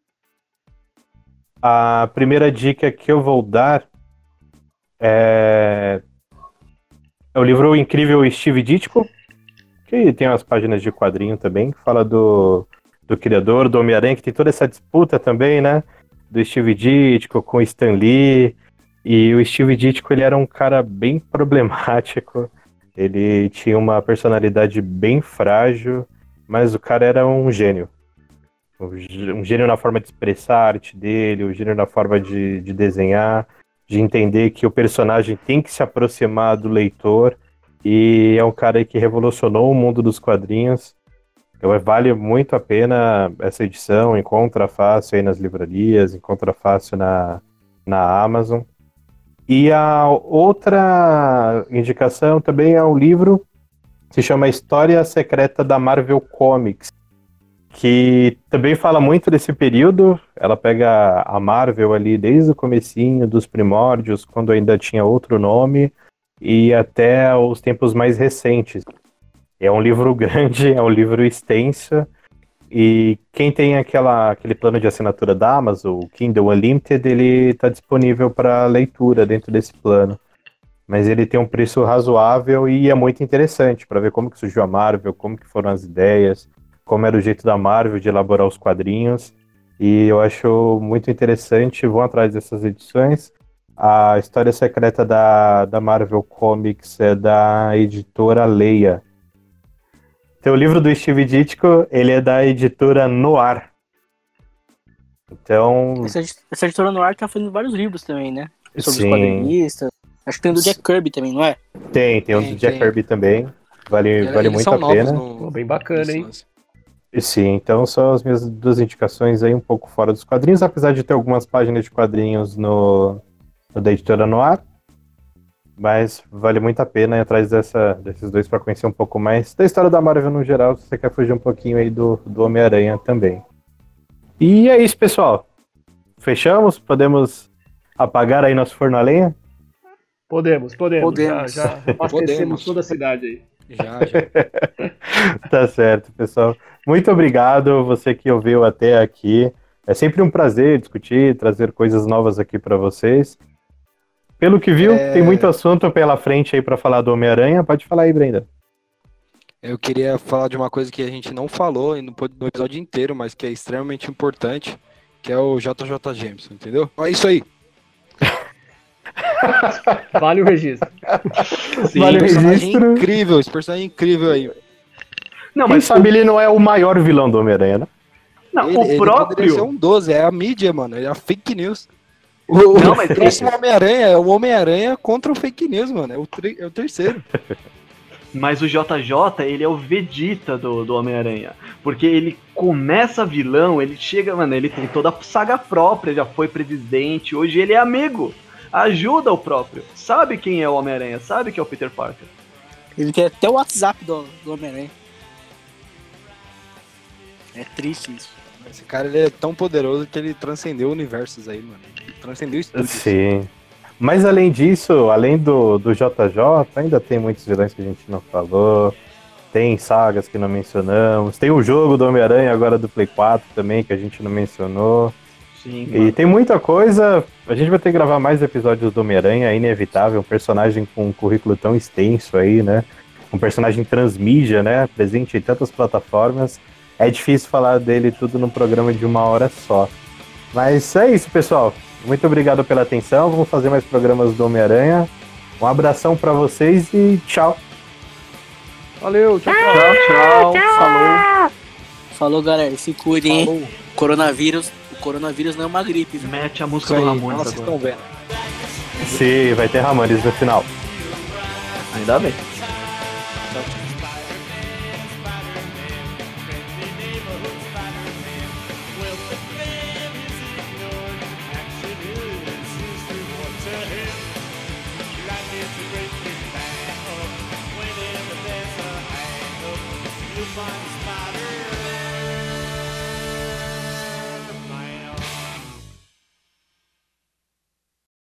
Speaker 1: A primeira dica que eu vou dar é, é o livro incrível Steve Ditko, que tem umas páginas de quadrinho também, que fala do, do criador do Homem-Aranha, que tem toda essa disputa também, né? Do Steve Ditko com o Stan Lee. E o Steve Ditko, ele era um cara bem problemático. Ele tinha uma personalidade bem frágil, mas o cara era um gênio. Um gê- um gênio na forma de expressar a arte dele, um gênio na forma de, de desenhar, de entender que o personagem tem que se aproximar do leitor. E é um cara que revolucionou o mundo dos quadrinhos. Então, vale muito a pena essa edição. Encontra fácil aí nas livrarias, encontra fácil na, na Amazon. E a outra indicação também é um livro que se chama História Secreta da Marvel Comics, que também fala muito desse período. Ela pega a Marvel ali desde o comecinho dos primórdios, quando ainda tinha outro nome, e até os tempos mais recentes. É um livro grande, é um livro extenso, e quem tem aquela, aquele plano de assinatura da Amazon, o Kindle Unlimited, ele está disponível para leitura dentro desse plano. Mas ele tem um preço razoável e é muito interessante para ver como que surgiu a Marvel, como que foram as ideias, como era o jeito da Marvel de elaborar os quadrinhos. E eu acho muito interessante, vão atrás dessas edições. A história secreta da, da Marvel Comics é da editora Leia. Então, o livro do Steve Ditko, ele é da editora Noir. Então,
Speaker 3: Essa, essa editora no ar tá fazendo vários livros também, né? Sobre
Speaker 1: sim,
Speaker 3: os quadrinistas. Acho que tem do Jack Kirby também, não é?
Speaker 1: tem, tem
Speaker 4: Tem,
Speaker 1: do Jack
Speaker 4: tem.
Speaker 1: Kirby também. Vale, vale muito
Speaker 4: são
Speaker 1: a
Speaker 4: novos
Speaker 1: pena.
Speaker 4: no-
Speaker 2: bem bacana, hein?
Speaker 1: Sim, então são as minhas duas indicações aí um pouco fora dos quadrinhos, apesar de ter algumas páginas de quadrinhos no da editora Noir. Mas vale muito a pena ir atrás dessa, desses dois para conhecer um pouco mais da história da Marvel no geral, se você quer fugir um pouquinho aí do, do Homem-Aranha também. E é isso, pessoal. Fechamos? Podemos apagar aí nosso forno a lenha?
Speaker 2: Podemos, podemos.
Speaker 3: Podemos.
Speaker 2: Já, já abastecemos toda a cidade aí.
Speaker 4: Já, já.
Speaker 1: Tá certo, pessoal. Muito obrigado você que ouviu até aqui. É sempre um prazer discutir, trazer coisas novas aqui para vocês. Pelo que viu,
Speaker 4: É.
Speaker 1: tem muito assunto pela frente aí para falar do Homem-Aranha. Pode falar aí, Brenda.
Speaker 4: Eu queria falar de uma coisa que a gente não falou no episódio inteiro, mas que é extremamente importante, que é o JJ Jameson, entendeu? É isso aí.
Speaker 2: Vale o registro.
Speaker 5: Sim,
Speaker 1: Vale o
Speaker 4: personagem
Speaker 1: registro.
Speaker 4: incrível, esse personagem incrível aí.
Speaker 5: Não,
Speaker 1: Quem
Speaker 5: mas
Speaker 1: sabe ele não é o maior vilão do Homem-Aranha, né?
Speaker 5: não,
Speaker 4: ele,
Speaker 5: o
Speaker 4: ele
Speaker 5: próprio.
Speaker 4: poderia ser um 12, é a mídia, mano, é a fake news. O,
Speaker 5: Não,
Speaker 4: o
Speaker 5: mas
Speaker 4: próximo Homem-Aranha é o Homem-Aranha contra o fake news, mano. É o, tre- é o terceiro.
Speaker 5: Mas o JJ, ele é o Vegeta do, do Homem-Aranha. Porque ele começa vilão, ele chega, mano, ele tem toda a saga própria, já foi presidente, hoje ele é amigo. Ajuda o próprio. Sabe quem é o Homem-Aranha, sabe que é o Peter Parker.
Speaker 3: Ele tem até o WhatsApp do, do Homem-Aranha. É triste isso.
Speaker 4: Esse cara ele é tão poderoso que ele transcendeu universos aí, mano. Transcendeu estúdios.
Speaker 1: Sim. Mas além disso, além do, do JJ, ainda tem muitos vilões que a gente não falou. Tem sagas que não mencionamos. Tem o jogo do Homem-Aranha agora do Play 4 também, que a gente não mencionou.
Speaker 5: Sim,
Speaker 1: E tem muita coisa. A gente vai ter que gravar mais episódios do Homem-Aranha, é inevitável. Um personagem com um currículo tão extenso aí, né? Um personagem transmídia, né? Presente em tantas plataformas. É difícil falar dele tudo num programa de uma hora só. Mas é isso, pessoal. Muito obrigado pela atenção. Vamos fazer mais programas do Homem-Aranha. Um abração pra vocês e tchau.
Speaker 2: Valeu, tchau, tchau.
Speaker 5: Tchau, tchau. Falou.
Speaker 3: Falou, galera. Se cuidem, hein?
Speaker 4: Falou.
Speaker 3: Coronavírus. O coronavírus não é uma gripe, viu?
Speaker 5: Mete a música
Speaker 4: Isso
Speaker 5: do. Ramones
Speaker 4: Nossa, vocês
Speaker 5: agora.
Speaker 4: estão vendo.
Speaker 1: Sim, vai ter Ramones no final.
Speaker 5: Ainda bem.